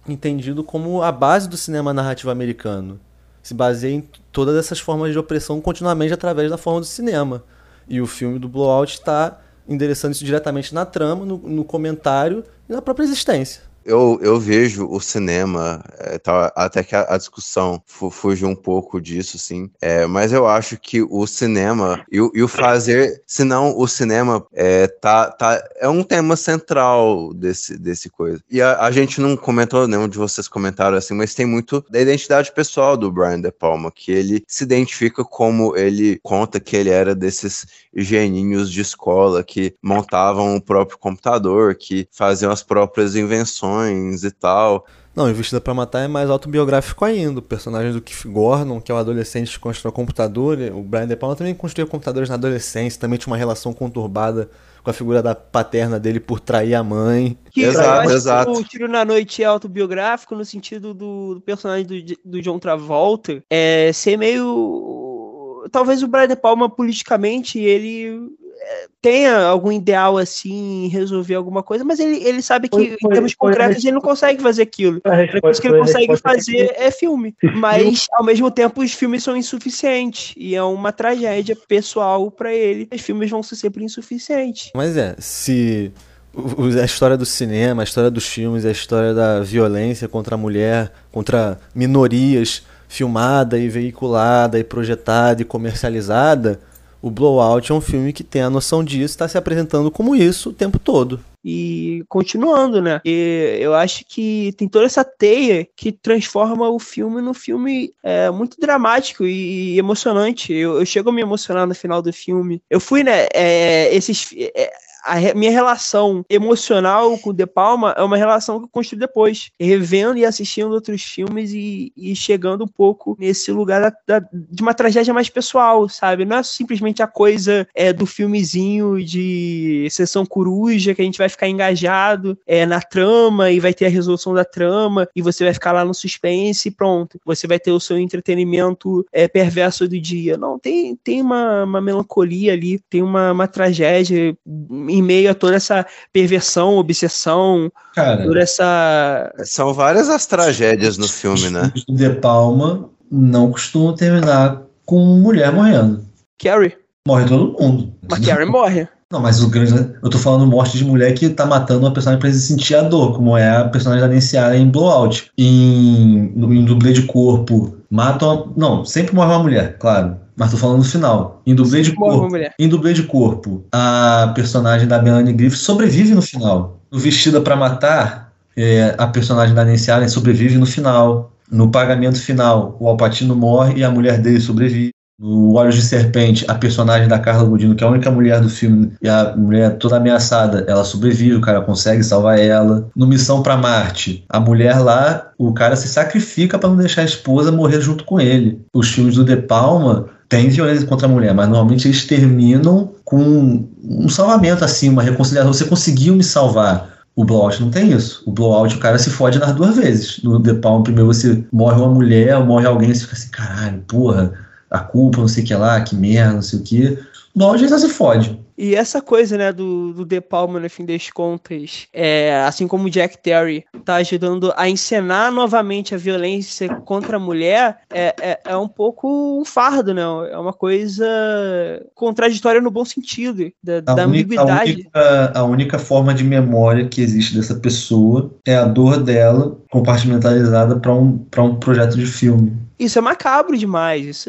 entendido como a base do cinema narrativo americano. Se baseia em todas essas formas de opressão continuamente através da forma do cinema. E o filme do Blowout está endereçando isso diretamente na trama, no, no comentário e na própria existência. Eu, eu vejo o cinema, é, tá, até que a, a discussão fu- fugiu um pouco disso, sim, é, mas eu acho que o cinema e, o- e o fazer, se não o cinema é, tá, tá, é um tema central desse, desse coisa. E a, a gente não comentou, nenhum de vocês comentaram assim, mas tem muito da identidade pessoal do Brian De Palma, que ele se identifica como ele conta que ele era desses geninhos de escola que montavam o próprio computador, que faziam as próprias invenções e tal. Não, Investida pra Matar é mais autobiográfico ainda. O personagem do Keith Gordon, que é o adolescente que constrói computador, o Brian De Palma também construiu computadores na adolescência, também tinha uma relação conturbada com a figura da paterna dele por trair a mãe. Que Exato, eu acho que exato. O Tiro na Noite é autobiográfico no sentido do, do personagem do, do John Travolta é ser meio. Talvez o Brian De Palma, politicamente, ele tenha algum ideal assim, em resolver alguma coisa, mas ele, ele sabe que, Foi- em foi- termos foi concretos, ele não consegue fazer aquilo. A A única coisa que ele consegue resposta fazer é filme. [LAUGHS] Mas, ao mesmo tempo, os filmes são insuficientes. E é uma tragédia pessoal pra ele. Os filmes vão ser sempre insuficientes. Mas é, se a história do cinema, a história dos filmes, a história da violência contra a mulher, contra minorias, filmada e veiculada e projetada e comercializada, o Blowout é um filme que tem a noção disso, está se apresentando como isso o tempo todo. E continuando, né? E eu acho que tem toda essa teia que transforma o filme num filme é, muito dramático e emocionante. Eu, eu chego a me emocionar no final do filme. Eu fui, né? é, esses. é, a minha relação emocional com o De Palma é uma relação que eu construí depois, revendo e assistindo outros filmes e, e chegando um pouco nesse lugar da- da- de uma tragédia mais pessoal, sabe? Não é simplesmente a coisa é, do filmezinho de sessão coruja que a gente vai ficar engajado é, na trama e vai ter a resolução da trama e você vai ficar lá no suspense e pronto. Você vai ter o seu entretenimento é, perverso do dia. Não, tem, tem uma, uma melancolia ali, tem uma, uma tragédia em meio a toda essa perversão, obsessão, Cara, toda essa. São várias as tragédias no filme, né? os filmes do De Palma não costumam terminar com mulher morrendo. Carrie. Morre todo mundo. Mas Carrie morre. Não, mas o grande. Eu tô falando morte de mulher que tá matando uma personagem pra sentir a dor, como é a personagem da Nancy Allen em Blowout. Em, no, em dublê de corpo, matam. Não, sempre morre uma mulher, claro. Mas tô falando no final. Em dublê de Morre uma corpo. mulher. Em dublê de corpo, a personagem da Melanie Griffith sobrevive no final. No Vestida pra Matar, é, a personagem da Nancy Allen sobrevive no final. No pagamento final, o Alpatino morre e a mulher dele sobrevive. No Olhos de Serpente, a personagem da Carla Gudino, que é a única mulher do filme, e a mulher toda ameaçada, ela sobrevive, o cara consegue salvar ela. No Missão pra Marte, a mulher lá, o cara se sacrifica pra não deixar a esposa morrer junto com ele. Os filmes do De Palma têm violência contra a mulher, mas normalmente eles terminam com um salvamento, assim, uma reconciliação. Você conseguiu me salvar. O blowout não tem isso. O blowout, o cara se fode nas duas vezes. No The Palm, primeiro você morre uma mulher, morre alguém, você fica assim, caralho, porra, a culpa, não sei o que lá, que merda, não sei o que. O blowout já se fode. E essa coisa, né, do, do De Palma, no fim das contas, é, assim como o Jack Terry tá ajudando a encenar novamente a violência contra a mulher, é, é, é um pouco um fardo, né? É uma coisa contraditória no bom sentido, da, A da única, a, ambiguidade. única, a única forma de memória que existe dessa pessoa é a dor dela compartimentalizada para um, pra um projeto de filme. Isso é macabro demais, isso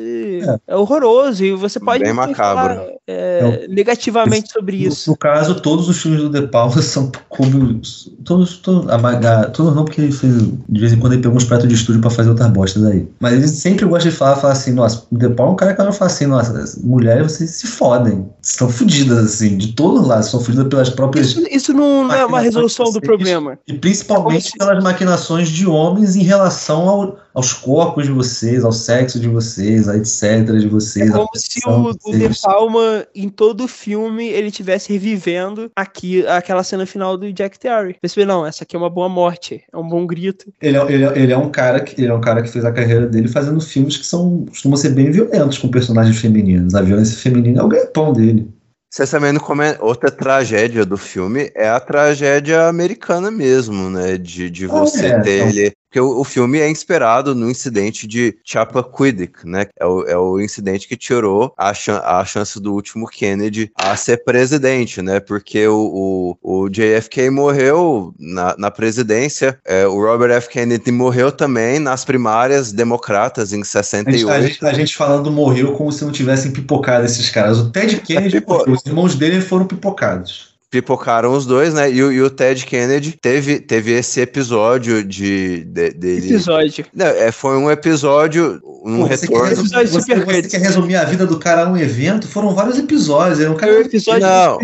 é, horroroso, e você pode Bem macabro. falar, é, negativamente sobre No- isso. No caso, todos os filmes do De Palma [LAUGHS] são como. Todos, todos, a, a, todos não, porque ele fez, de vez em quando ele pegou uns pratos de estúdio pra fazer outras bostas aí. Mas ele sempre gosta de falar, falar assim, nossa, o De Palma é um cara que não fala assim, nossa, as mulheres vocês se fodem. Estão fodidas, assim, de todos lados, são fodidas pelas próprias. Isso, isso não, não é uma resolução do problema. E principalmente pelas maquinações de homens em relação ao, aos corpos de vocês, ao sexo de vocês, a etc. de vocês. É a como se o, de o De. Palma, em todo o filme, ele tivesse revivendo aqui, aquela cena final do Jack Terry. Percebe, não, essa aqui é uma boa morte, é um bom grito. Ele é, ele, é, ele é um cara que ele é um cara que fez a carreira dele fazendo filmes que são costumam ser bem violentos com personagens femininos. A violência feminina é o ganha-pão dele. Vocês também não comentam. Outra tragédia do filme é a tragédia americana mesmo, né? De, de você é, ter então. ele. Porque o, o filme é inspirado no incidente de Chappaquiddick, né? É o, é o incidente que tirou a, chan a chance do último Kennedy a ser presidente, né? Porque o, o, o JFK morreu na, na presidência, é, o Robert F. Kennedy morreu também nas primárias democratas em A gente, 68. a gente- a gente falando morreu como se não tivessem pipocado esses caras. O Ted Kennedy, Pipo- morreu, os irmãos dele foram pipocados. Pipocaram os dois, né? E, o- e o Ted Kennedy teve, teve esse episódio de, de- dele. Episódio. Não, é, foi um episódio, um Pô, você, quer retorno. você- Super você Cuts. quer resumir a vida do cara a um evento? Foram vários episódios. Era um cara. episódio Não.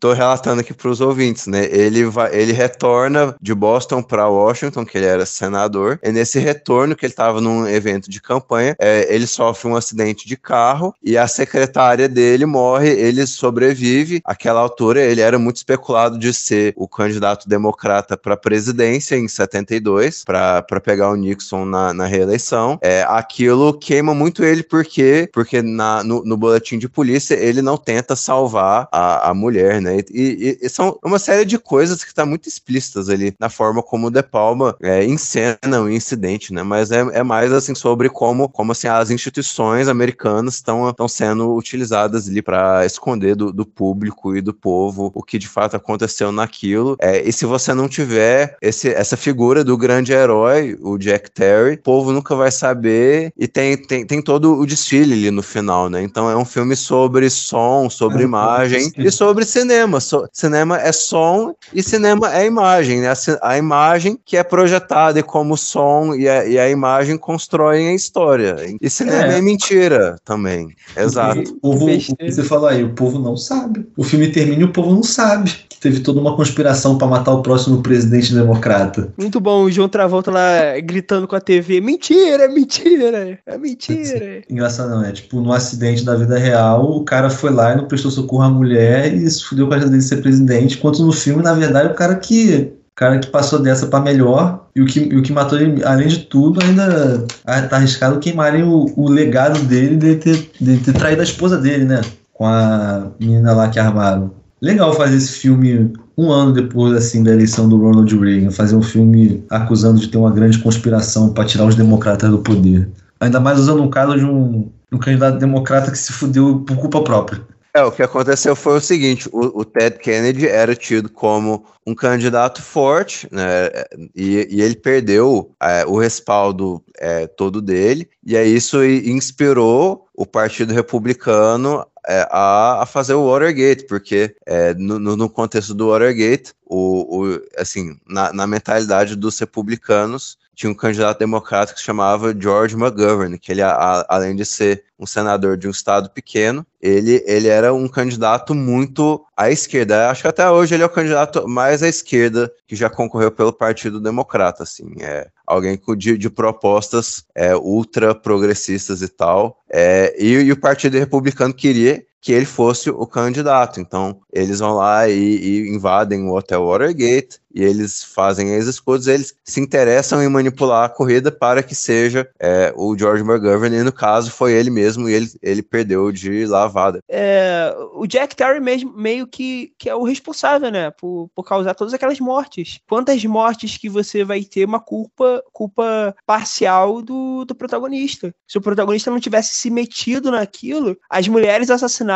Tô relatando aqui para os ouvintes, né? Ele vai, ele retorna de Boston para Washington, que ele era senador. E nesse retorno, que ele estava num evento de campanha, é, ele sofre um acidente de carro e a secretária dele morre. Ele sobrevive. Aquela altura, ele era muito especulado de ser o candidato democrata para presidência em 72, para pegar o Nixon na, na reeleição. É, aquilo queima muito ele porque porque na, no, no boletim de polícia ele não tenta salvar a, a mulher, né? E, e- e são uma série de coisas que tá muito explícitas ali na forma como o De Palma é, encena o incidente, né? Mas é, é mais assim sobre como, como assim, as instituições americanas estão sendo utilizadas ali para esconder do, do público e do povo o que de fato aconteceu naquilo. É, e se você não tiver esse, essa figura do grande herói, o Jack Terry, o povo nunca vai saber e tem, tem, tem todo o desfile ali no final, né? Então é um filme sobre som, sobre É, imagem e sobre cinema. So- cinema é som e cinema é imagem, né? A, a imagem que é projetada e como o som e a, e a imagem constroem a história. E cinema é, É. mentira também. Exato. O povo, o que você falou aí, o povo não sabe. O filme termina e o povo não sabe. Que teve toda uma conspiração pra matar o próximo presidente democrata. Muito bom, o João Travolta lá gritando com a TV. Mentira, é mentira, é mentira. Engraçado não, é tipo, no acidente da vida real, o cara foi lá e não prestou socorro à mulher e se fudeu com a chance dele de ser presidente, enquanto no filme, na verdade, o cara que. Cara que passou dessa pra melhor e o que, e o que matou ele, além de tudo, ainda tá arriscado queimarem o, o legado dele de ter, de ter traído a esposa dele, né? Com a menina lá que armaram. Legal fazer esse filme um ano depois assim da eleição do Ronald Reagan, fazer um filme acusando de ter uma grande conspiração para tirar os democratas do poder. Ainda mais usando um caso de um, um candidato democrata que se fudeu por culpa própria. É, o que aconteceu foi o seguinte: o, o Ted Kennedy era tido como um candidato forte, né? E, e ele perdeu é, o respaldo é, todo dele, e aí isso inspirou o Partido Republicano é, a, a fazer o Watergate, porque é, no, no- no contexto do Watergate, o, o- assim, na, na mentalidade dos republicanos, tinha um candidato democrata que se chamava George McGovern, que ele, a- além de ser um senador de um estado pequeno, ele, ele era um candidato muito à esquerda. Acho que até hoje ele é o candidato mais à esquerda que já concorreu pelo Partido Democrata, assim, é alguém de, de propostas é, ultra progressistas e tal. É, e, e o Partido Republicano queria que ele fosse o candidato. Então, eles vão lá e, e invadem o Hotel Watergate e eles fazem as escutas, eles se interessam em manipular a corrida para que seja é, o George McGovern, e no caso foi ele mesmo, e ele, ele perdeu de lavada. É, o Jack Terry mesmo, meio que, que é o responsável, né? Por, por causar todas aquelas mortes. Quantas mortes que você vai ter uma culpa, culpa parcial do, do protagonista? Se o protagonista não tivesse se metido naquilo, as mulheres assassinadas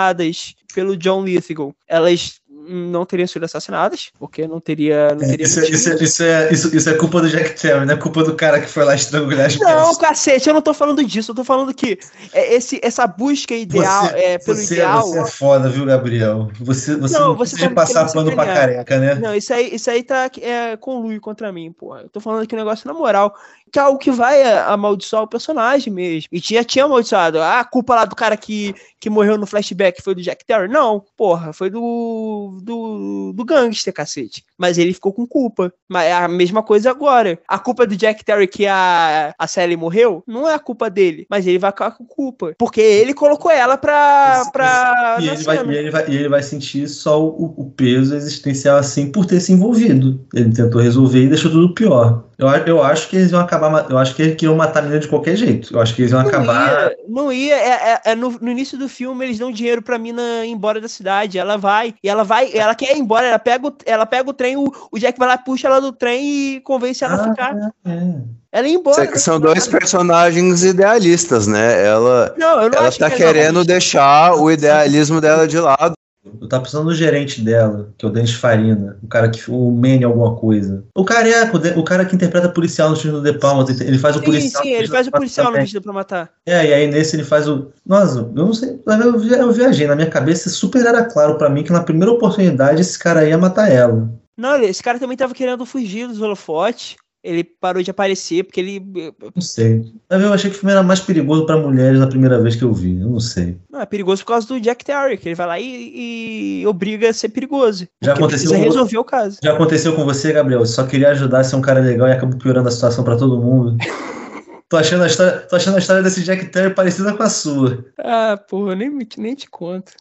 pelo John Lithgow, elas não teriam sido assassinadas, porque não teria. Não teria Isso, é- motivo. isso, é- isso, é, isso, isso é culpa do Jack Terry, não é culpa do cara que foi lá estrangulhar as Não, pessoas. cacete, eu não tô falando disso. Eu tô falando que é esse, essa busca ideal, Você- é, pelo você, ideal. você é foda, viu, Gabriel? Você, você Não, não, você tá passar pano pra careca, né? Não, isso aí, isso aí tá é, conluio contra mim, porra. Eu tô falando aqui um negócio na moral. Que é algo que vai amaldiçoar o personagem mesmo. E já tinha amaldiçoado. Ah, a culpa lá do cara que, que morreu no flashback foi do Jack Terry? Não, porra, foi do, do, do gangster, cacete. Mas ele ficou com culpa. Mas é a mesma coisa agora. A culpa do Jack Terry que a, a Sally morreu? Não é a culpa dele. Mas ele vai ficar com culpa. Porque ele colocou ela pra. pra E ele, vai, e, ele vai, e ele vai sentir só o, o peso existencial assim por ter se envolvido. Ele tentou resolver e deixou tudo pior. Eu, eu acho que eles iam acabar. Eu acho que eles queriam matar a menina de qualquer jeito. Eu acho que eles iam Não acabar. ia, não ia. É, é- é no, no início do filme eles dão dinheiro pra mina ir embora da cidade. Ela vai, e ela vai, ela quer ir embora, ela pega o, ela pega o trem, o, o Jack vai lá, puxa ela do trem e convence ela a Ah, ficar. é. Ela ia embora. São- São dois personagens idealistas, né? Ela, Não, eu não ela acho tá que é querendo exatamente- deixar o idealismo dela de lado. Eu tava pensando no gerente dela, que é o Denis Farina, o cara que. O Manny alguma coisa. O careca, o, de- o cara que interpreta policial no filme do De Palma, ele faz o Sim, policial. sim, ele faz o policial no. Vestido pra Matar. É, e aí nesse ele faz o. Nossa, eu não sei. Eu, vi- eu viajei. Na minha cabeça super era claro pra mim que na primeira oportunidade esse cara ia matar ela. Não, esse cara também tava querendo fugir dos holofotes. Ele parou de aparecer porque ele. Não sei. Eu achei que o filme era mais perigoso pra mulheres na primeira vez que eu vi. Eu não sei. Não, é perigoso por causa do Jack Terry, que ele vai lá e, e obriga a ser perigoso. Já aconteceu com- resolver o caso. Já aconteceu com você, Gabriel? Você só queria ajudar a ser um cara legal e acabou piorando a situação pra todo mundo. [LAUGHS] tô, achando a história, tô achando a história desse Jack Terry parecida com a sua. Ah, porra, nem, nem te conto.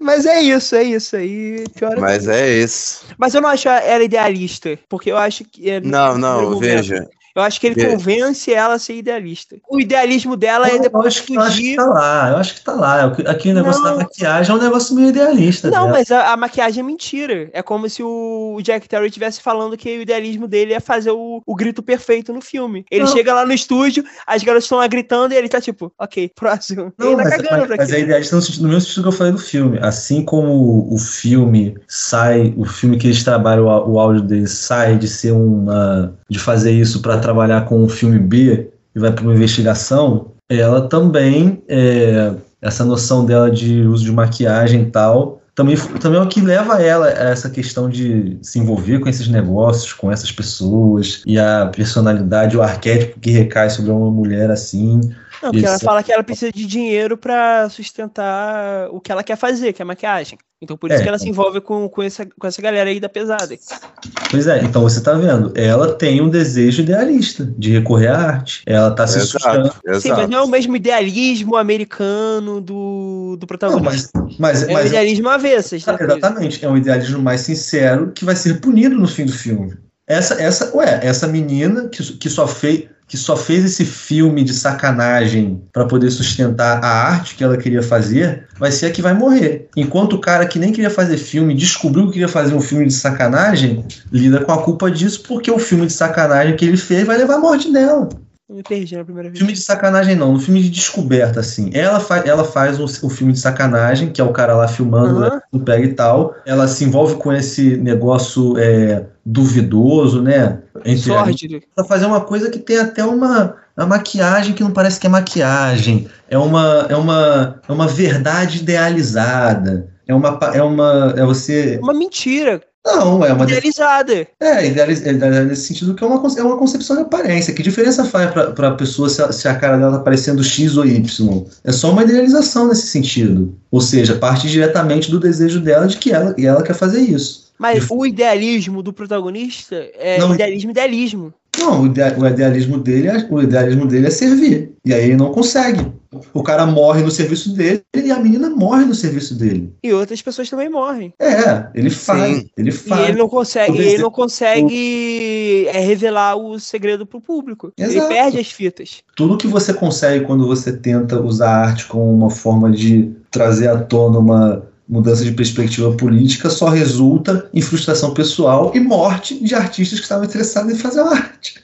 Mas é isso, é isso aí. Pior é- Mas é isso. Mas eu não acho ela idealista, porque eu acho que. é, Não, não, momento, veja. Eu acho que ele Ve- convence ela a ser idealista. O idealismo dela é Eu depois acho, que, eu acho que fugir. tá lá, eu acho que tá lá. Que- Aqui o negócio Não. da maquiagem é um negócio meio idealista. Não, dela. mas a, a maquiagem é mentira. É como se o Jack Terry estivesse falando que o idealismo dele é fazer o, o grito perfeito no filme. Ele Não. chega lá no estúdio, as garotas estão lá gritando e ele tá tipo, ok, [LAUGHS] próximo. Não, ele tá mas, cagando mas, pra mas é aquilo. idealista no, sentido- no mesmo sentido que eu falei do filme. Assim como o filme sai, o filme que eles trabalham, o, o áudio deles sai de ser uma. de fazer isso para trabalhar com um filme B e vai para uma investigação, ela também, é, essa noção dela de uso de maquiagem e tal. Também, também é o que leva ela a essa questão de se envolver com esses negócios, com essas pessoas, e a personalidade, o arquétipo que recai sobre uma mulher assim. Não, porque ela Isso. fala que ela precisa de dinheiro pra sustentar o que ela quer fazer, que é maquiagem. Então por isso É. que ela se envolve com, com, essa, com essa galera aí da pesada. Pois é, então você tá vendo, ela tem um desejo idealista de recorrer à arte. Ela tá se sustentando. Exato, Sim, mas não é o mesmo idealismo americano do, do Não, protagonista. mas, mas, é mas idealismo avessas. Ah, né? exatamente, é um idealismo mais sincero que vai ser punido no fim do filme. Essa, essa, ué, essa menina que, que só fez que só fez esse filme de sacanagem para poder sustentar a arte que ela queria fazer, vai ser a que vai morrer. Enquanto o cara que nem queria fazer filme descobriu que queria fazer um filme de sacanagem, lida com a culpa disso porque o filme de sacanagem que ele fez vai levar à morte dela. Me perdi na primeira vez. Filme de sacanagem não, no filme de descoberta, assim. Ela, fa ela faz o, o filme de sacanagem, que é o cara lá filmando, Aham. né, no pega e tal. Ela se envolve com esse negócio é, duvidoso, né? Entre Sórdido. Pra fazer uma coisa que tem até uma, uma maquiagem que não parece que é maquiagem. É uma, é uma, é uma verdade idealizada. É uma, é uma, é você... Uma mentira. Não, é uma... Idealizada. É, idealiz- é, idealizada nesse sentido que é uma, é uma concepção de aparência. Que diferença faz pra, pra pessoa se a, se a cara dela tá parecendo X ou Y? É só uma idealização nesse sentido. Ou seja, parte diretamente do desejo dela de que ela, e ela quer fazer isso. Mas o idealismo do protagonista é Não, idealismo, idealismo. Não, o, idea- o idealismo dele é, o idealismo dele é servir. E aí ele não consegue. O cara morre no serviço dele e a menina morre no serviço dele. E outras pessoas também morrem. É, ele faz. Sim. Ele E faz. ele não consegue, O e ele não consegue é, revelar o segredo pro público. Ele Exato. perde as fitas. Tudo que você consegue quando você tenta usar a arte como uma forma de trazer à tona uma mudança de perspectiva política só resulta em frustração pessoal e morte de artistas que estavam interessados em fazer arte.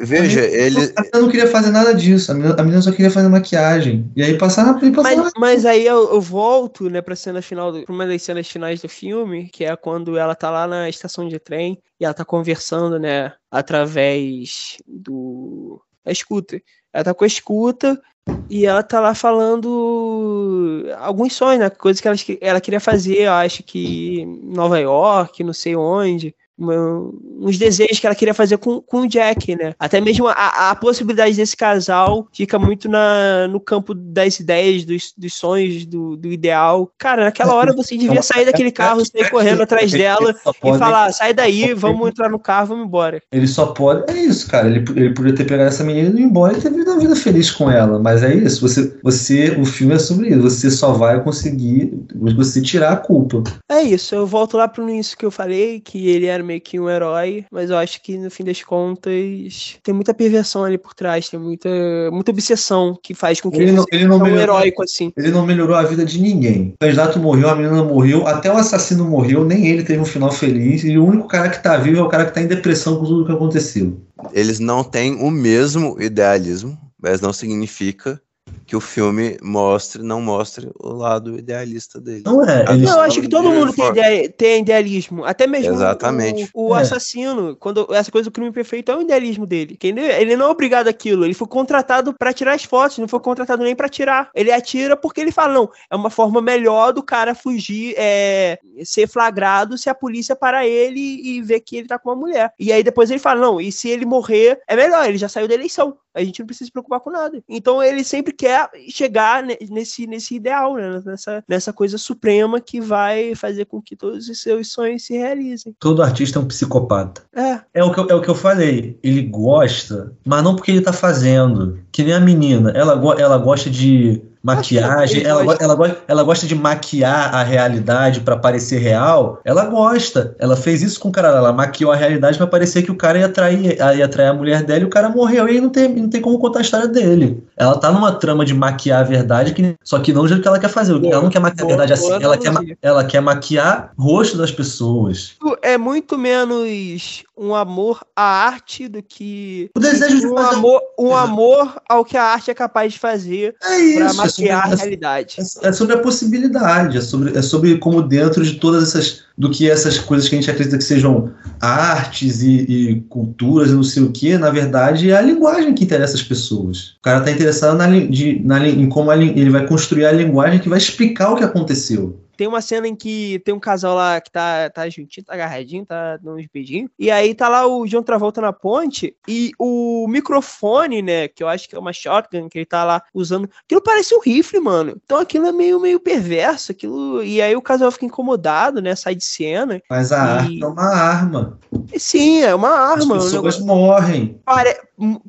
Veja, ele. A menina não queria fazer nada disso, a menina, a menina só queria fazer maquiagem. E aí passaram e passaram. Mas, mas aí eu, eu volto, né, pra cena final, do, pra uma das cenas finais do filme, que é quando ela tá lá na estação de trem e ela tá conversando, né, através do. da escuta. Ela tá com a escuta e ela tá lá falando alguns sonhos, né, coisas que ela, ela queria fazer, eu acho que Nova York, não sei onde. Uma- uns desejos que ela queria fazer com, com o Jack, né? Até mesmo a, a possibilidade desse casal fica muito na, no campo das ideias, dos, dos sonhos, do, do ideal. Cara, naquela hora você devia sair daquele carro, sair correndo atrás dela e falar: sai daí, vamos entrar no carro, vamos embora. Ele só pode. É isso, cara. Ele, ele podia ter pegado essa menina e ido embora e ter vivido uma vida feliz com ela. Mas é isso. Você, você, o filme é sobre isso. Você só vai conseguir você tirar a culpa. É isso, eu volto lá pro início que eu falei, que ele era meio que um herói, mas eu acho que no fim das contas tem muita perversão ali por trás, tem muita, muita obsessão que faz com que Ele ele, não- ele não seja um melhorou. heróico assim. Ele não melhorou a vida de ninguém. O candidato morreu, a menina morreu, até o assassino morreu, nem ele teve um final feliz. E o único cara que tá vivo é o cara que tá em depressão com tudo que aconteceu. Eles não têm o mesmo idealismo, mas não significa que o filme mostre, não mostre o lado idealista dele. Não é, A eles- Não, eu acho que todo mundo tem, idea- tem idealismo. Até mesmo o- Exatamente. o, o É. assassino, quando essa coisa do crime perfeito é o idealismo dele. Que ele, ele não é obrigado àquilo. Ele foi contratado pra tirar as fotos, não foi contratado nem pra tirar. Ele atira porque ele fala: não, é uma forma melhor do cara fugir, é, ser flagrado se a polícia parar ele e ver que ele tá com uma mulher. E aí depois ele fala: não, e se ele morrer, é melhor, ele já saiu da eleição. A gente não precisa se preocupar com nada. Então ele sempre quer chegar ne- nesse, nesse ideal, né? nessa, nessa coisa suprema que vai fazer com que todos os seus sonhos se realizem. todo artista é um psicopata. É, É o, que eu, é o que eu falei. Ele gosta, mas não porque ele tá fazendo. Que nem a menina. Ela, ela gosta de maquiagem, ela, go- gosta. ela, go- ela gosta de maquiar a realidade pra parecer real. Ela gosta. Ela fez isso com o cara. Ela maquiou a realidade pra parecer que o cara ia atrair, ia atrair a mulher dela e o cara morreu. E aí não tem, não tem como contar a história dele. Ela tá numa trama de maquiar a verdade, que, só que não do jeito que ela quer fazer. Boa, ela não quer maquiar a boa, verdade assim. boa Ela quer, ela quer maquiar o rosto das pessoas. é muito menos um amor à arte do que O desejo de um fazer amor, um amor ao que a arte é capaz de fazer É isso. pra é sobre- maquiar a é realidade. É sobre a possibilidade, é sobre, é sobre como dentro de todas essas, do que essas coisas que a gente acredita que sejam artes e, e culturas e não sei o que, na verdade é a linguagem que interessa as pessoas. O cara tá interessado na, de, na, em como a ele vai construir a linguagem que vai explicar o que aconteceu. Tem uma cena em que tem um casal lá que tá, tá juntinho, tá agarradinho, tá dando uns beijinhos. E aí tá lá o John Travolta na ponte e o microfone, né, que eu acho que é uma shotgun que ele tá lá usando. Aquilo parece um rifle, mano. Então aquilo é meio, meio perverso, aquilo... E aí o casal fica incomodado, né, sai de cena. Mas a E- arte é uma arma. Sim, é uma As arma. um pessoas negócio- morrem. Pare-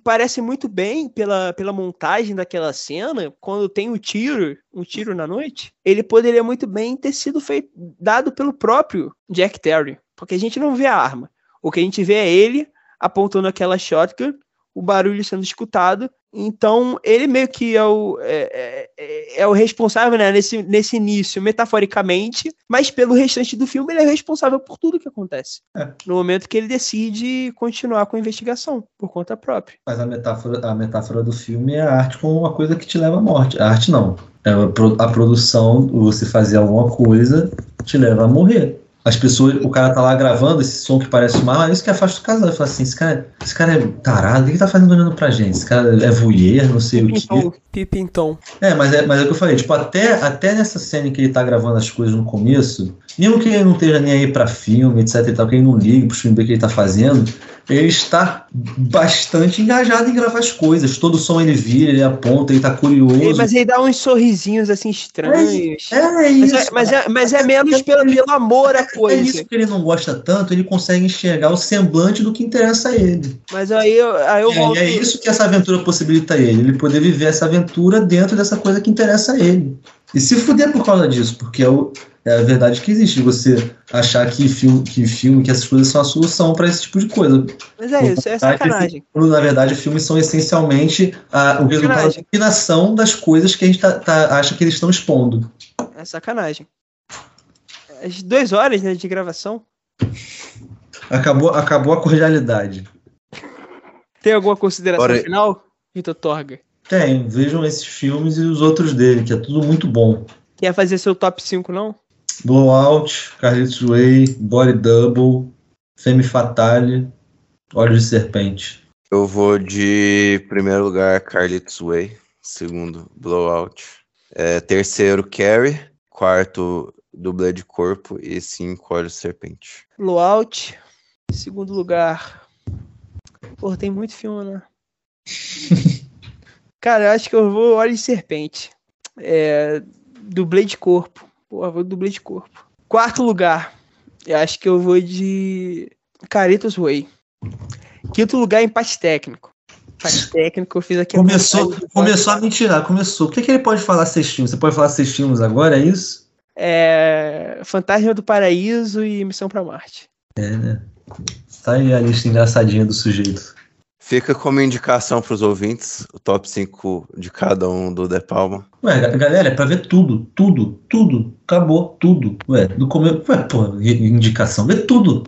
parece muito bem pela, pela montagem daquela cena, quando tem o tiro, um tiro na noite, ele poderia muito bem ter sido feito, dado pelo próprio Jack Terry, porque a gente não vê a arma. O que a gente vê é ele apontando aquela shotgun, o barulho sendo escutado. Então, ele meio que é o, é, é- é o responsável né, nesse, nesse início, metaforicamente, mas pelo restante do filme, ele é responsável por tudo que acontece. É. No momento que ele decide continuar com a investigação, por conta própria. Mas a metáfora, a metáfora do filme é a arte como uma coisa que te leva à morte. A arte não. É a produção, você fazer alguma coisa, te leva a morrer. As pessoas, o cara tá lá gravando esse som que parece uma, ah, isso que afasta o casal. Ele fala assim, esse cara, esse cara é tarado, o que que tá fazendo olhando pra gente? Esse cara é voyeur, não sei o. Então, Pipintom. É, mas é, mas é o que eu falei, tipo, até, até nessa cena em que ele tá gravando as coisas no começo, mesmo que ele não esteja nem aí pra filme, etc e tal, que ele não ligue pro filme que ele tá fazendo, ele está bastante engajado em gravar as coisas. Todo som ele vira, ele aponta, ele tá curioso. mas ele dá uns sorrisinhos assim estranhos. É Mas isso. é, mas é, mas é menos pelo, pelo amor à É coisa. isso que ele não gosta tanto, ele consegue enxergar o semblante do que interessa a ele. Mas aí eu, aí eu É, volto. e é isso que essa aventura possibilita a ele, ele poder viver essa aventura dentro dessa coisa que interessa a ele. E se fuder por causa disso, porque é, o- é a verdade que existe, você achar que filme, que filme, que essas coisas são a solução para esse tipo de coisa. Mas é isso, é sacanagem. Quando, na verdade, filmes são essencialmente a, o resultado da combinação das coisas que a gente tá- tá- acha que eles estão expondo. É sacanagem. As duas horas né, de gravação. Acabou, acabou a cordialidade. Tem alguma consideração Ora- final, Vitor Torga? Tem, vejam esses filmes e os outros dele, que é tudo muito bom. Quer fazer seu top 5, não? Blowout, Carlitos Way, Body Double, Femme Fatale, Olhos de Serpente. Eu vou de primeiro lugar Carlitos Way, segundo Blowout, é, terceiro Carrie, quarto Dublê de Corpo e cinco Olhos de Serpente. Blowout. Segundo lugar. Pô, tem muito filme, né? [LAUGHS] Cara, eu acho que eu vou Olho de Serpente. É, dublê de corpo. Eu vou dublê de corpo. Quarto lugar. Eu acho que eu vou de Caritas Way. Quinto lugar, empate técnico. Empate técnico, eu fiz aqui a Começou, de começou a mentirar, começou. O que, que ele pode falar seis filmes? Você pode falar seis filmes agora, é isso? É, Fantasma do Paraíso e Missão pra Marte. É, né? Tá aí a lista engraçadinha do sujeito. Fica como indicação pros ouvintes, o top 5 de cada um do De Palma. Ué, ga- galera, é pra ver tudo, tudo, tudo. Acabou, tudo. Ué, do começo. Ué, pô, indicação, vê tudo.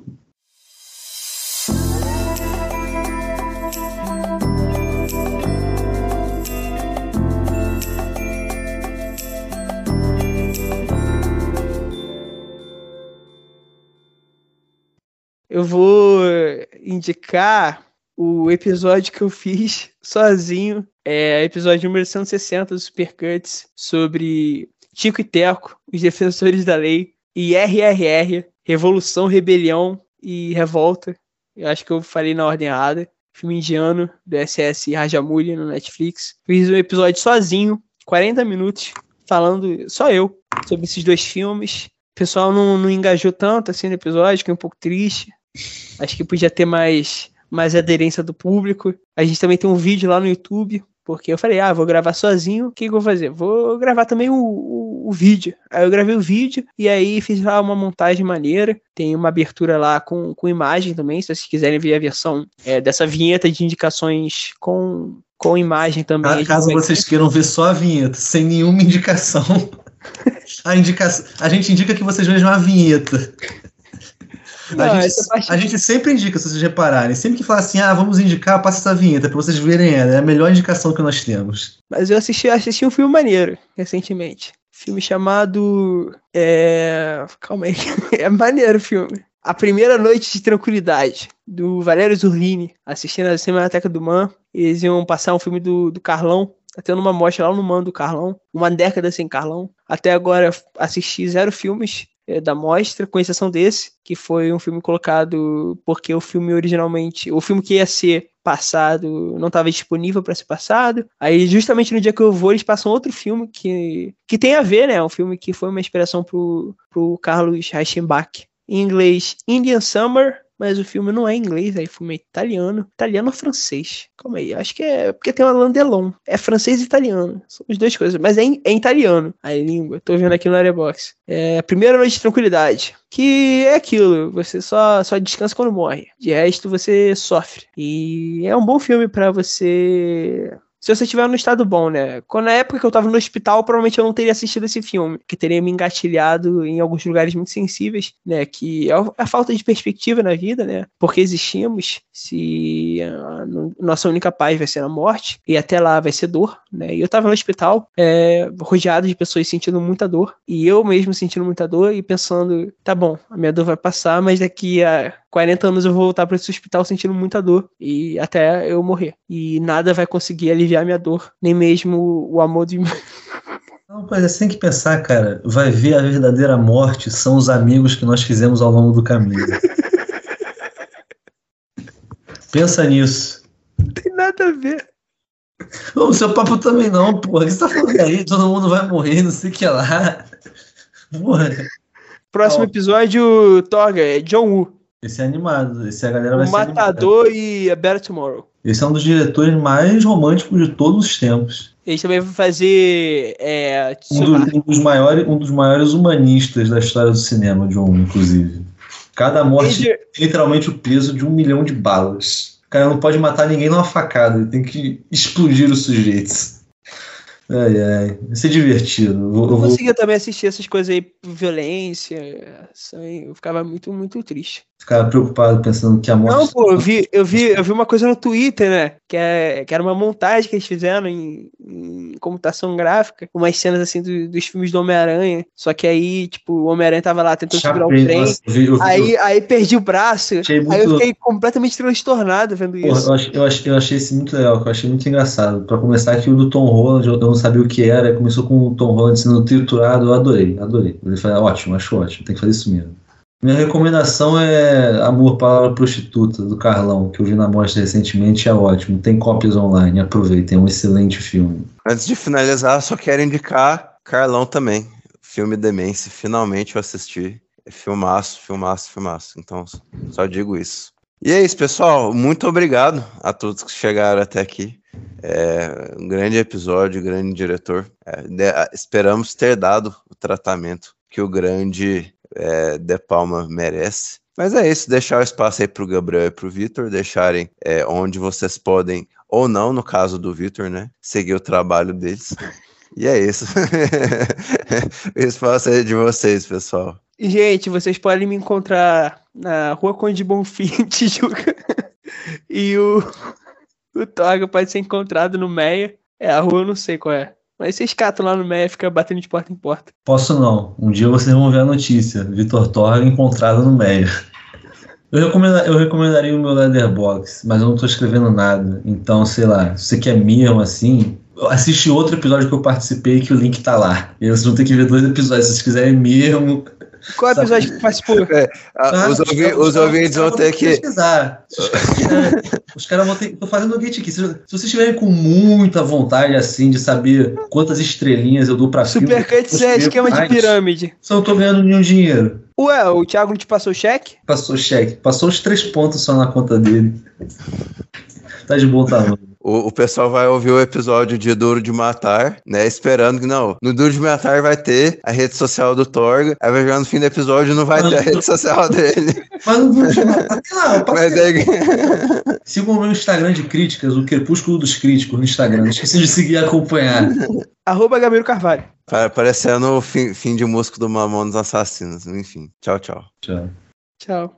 Eu vou indicar o episódio que eu fiz [LAUGHS] sozinho. É episódio número 160 do Supercuts sobre Tico e Teco, os defensores da lei, e RRR, Revolução, Rebelião e Revolta. Eu acho que eu falei na ordem errada. Filme indiano do SS Rajamouli no Netflix. Fiz um episódio sozinho, 40 minutos, falando só eu sobre esses dois filmes. O pessoal não, não engajou tanto assim no episódio, fiquei um pouco triste. Acho que podia ter mais, mais aderência do público. A gente também tem um vídeo lá no YouTube, porque eu falei, ah, vou gravar sozinho, o que, que eu vou fazer? Vou gravar também o, o, o vídeo. Aí eu gravei o vídeo e aí fiz lá uma montagem maneira. Tem uma abertura lá com, com imagem também, se vocês quiserem ver a versão é, dessa vinheta de indicações com, com imagem também. a Ca- gente Caso vocês queiram ver só a vinheta, sem nenhuma indicação. [LAUGHS] A, indicação, a gente indica que vocês vejam a vinheta. Não, a, gente, parte- a gente sempre indica, se vocês repararem. Sempre que fala assim, ah, vamos indicar, passa essa vinheta pra vocês verem ela. É a melhor indicação que nós temos. Mas eu assisti, assisti um filme maneiro recentemente. Filme chamado. É... Calma aí. [LAUGHS] É maneiro o filme. A Primeira Noite de Tranquilidade, do Valério Zurlini, assistindo a Cinemateca do Man. Eles iam passar um filme do, do Carlão. Tá tendo uma mostra lá no Man do Carlão. Uma década sem Carlão. Até agora assisti zero filmes é, da mostra, com exceção desse, que foi um filme colocado porque o filme originalmente. O filme que ia ser passado não estava disponível para ser passado. Aí, justamente no dia que eu vou, eles passam outro filme que, que tem a ver, né? Um filme que foi uma inspiração pro, pro Carlos Reichenbach. Em inglês, Indian Summer, mas o filme não é inglês, aí o filme é italiano. Italiano ou francês? Calma aí, acho que é porque tem o Alain Delon. É francês e italiano. São as duas coisas, mas é em, é italiano a língua. Tô vendo aqui no Airbox. É Primeira Noite de Tranquilidade. Que é aquilo, você só, só descansa quando morre. De resto, você sofre. E é um bom filme pra você se você estiver no estado bom, né? Quando na época que eu tava no hospital, provavelmente eu não teria assistido esse filme, que teria me engatilhado em alguns lugares muito sensíveis, né? Que é a falta de perspectiva na vida, né? Porque existimos, se a no- nossa única paz vai ser a morte, e até lá vai ser dor, né? E eu tava no hospital, é, rodeado de pessoas sentindo muita dor, e eu mesmo sentindo muita dor e pensando, tá bom, a minha dor vai passar, mas daqui a 40 anos eu vou voltar para esse hospital sentindo muita dor e até eu morrer. E nada vai conseguir aliviar minha dor, nem mesmo o amor de [LAUGHS] Não, pois é, você tem que pensar, cara. Vai ver a verdadeira morte são os amigos que nós fizemos ao longo do caminho. [LAUGHS] Pensa nisso. tem nada a ver. Ô, seu papo também não, porra. O que você tá falando aí? Todo mundo vai morrer, não sei o que lá. Porra. Próximo Ó. episódio, Toga, é John Woo, Esse é animado. Esse a galera vai o ser animada. Matador e A Better Tomorrow. Esse é um dos diretores mais românticos de todos os tempos. Eles também vão fazer é, Um, do- um dos maiores, um dos maiores humanistas da história do cinema, John, inclusive. Cada morte Major- é literalmente o peso de um milhão de balas. O cara não pode matar ninguém numa facada, ele tem que explodir os sujeitos. Ai, ai. Vai ser divertido. Eu vou- Eu eu vou- conseguia também assistir essas coisas aí, violência, sangue, eu ficava muito, muito triste. Ficar preocupado pensando que a morte. Não, pô, eu vi, eu vi, eu vi uma coisa no Twitter, né? Que, é, que era uma montagem que eles fizeram em, em computação gráfica, umas cenas assim do- dos filmes do Homem-Aranha. Só que aí, tipo, o Homem-Aranha tava lá tentando segurar o Chapei, trem. nossa, eu vi- eu vi- Aí, aí perdi o braço. Achei Aí eu muito- fiquei completamente transtornado vendo Porra, isso. eu, achei, eu, achei, eu achei isso muito legal, eu achei muito engraçado. Pra começar aqui, o do Tom Holland, eu, eu não sabia o que era, começou com o Tom Holland sendo triturado, eu adorei, adorei. Ele falou, ótimo, acho ótimo, tem que fazer isso mesmo. Minha recomendação é Amor, Palavra Prostituta, do Carlão, que eu vi na mostra recentemente, é ótimo. Tem cópias online, aproveitem, é um excelente filme. Antes de finalizar, só quero indicar Carlão também. Filme Demência, finalmente eu assisti. É filmaço, filmaço, filmaço. Então, só digo isso. E é isso, pessoal. Muito obrigado a todos que chegaram até aqui. É um grande episódio, grande diretor. É, esperamos ter dado o tratamento que o grande é, De Palma merece. Mas é isso, deixar o espaço aí pro Gabriel e pro Vitor, deixarem é, onde vocês podem, ou não, no caso do Vitor, né? Seguir o trabalho deles. E é isso. [LAUGHS] o espaço é de vocês, pessoal. Gente, vocês podem me encontrar na Rua Conde Bonfim, [LAUGHS] Tijuca. e o, o Toga pode ser encontrado no Meia. É, a rua eu não sei qual é. Mas vocês catam lá no Meia, fica batendo de porta em porta. Posso não. Um dia vocês vão ver a notícia. Vitor Torga encontrado no Meia. Eu, recomenda, eu recomendaria o meu Leatherbox, mas eu não tô escrevendo nada. Então, sei lá, se você quer mesmo assim, assiste outro episódio que eu participei que o link tá lá. E vocês vão ter que ver dois episódios. Se vocês quiserem mesmo. Qual Sabe? episódio que participou? É, a- Ah, os, ouvi- [LAUGHS] os caras- ouvintes vão ter que. pesquisar. Os caras os vão ter. Tô fazendo o gate aqui. Se, se vocês estiverem com muita vontade, assim, de saber quantas estrelinhas eu dou pra filme, Supercut eu 7, escrevo esquema de pirâmide. Só não tô ganhando nenhum dinheiro. Ué, o Thiago não te passou o cheque? Passou cheque. Passou os três pontos só na conta dele. Tá de bom tamanho. O, o pessoal vai ouvir o episódio de Duro de Matar, né? Esperando que não. No Duro de Matar vai ter a rede social do Torga. Aí vai jogar no fim do episódio não vai ter a rede social dele. Mas não vou chamar. Até lá, eu Mas aí, Sigam o meu Instagram de críticas, o Crepúsculo dos Críticos no Instagram. Não esqueci de seguir e acompanhar. [LAUGHS] Arroba Gabriel Carvalho. pa- parecendo o fim, fim de músico do Mamonos Assassinos. Enfim, tchau, tchau. Tchau. Tchau.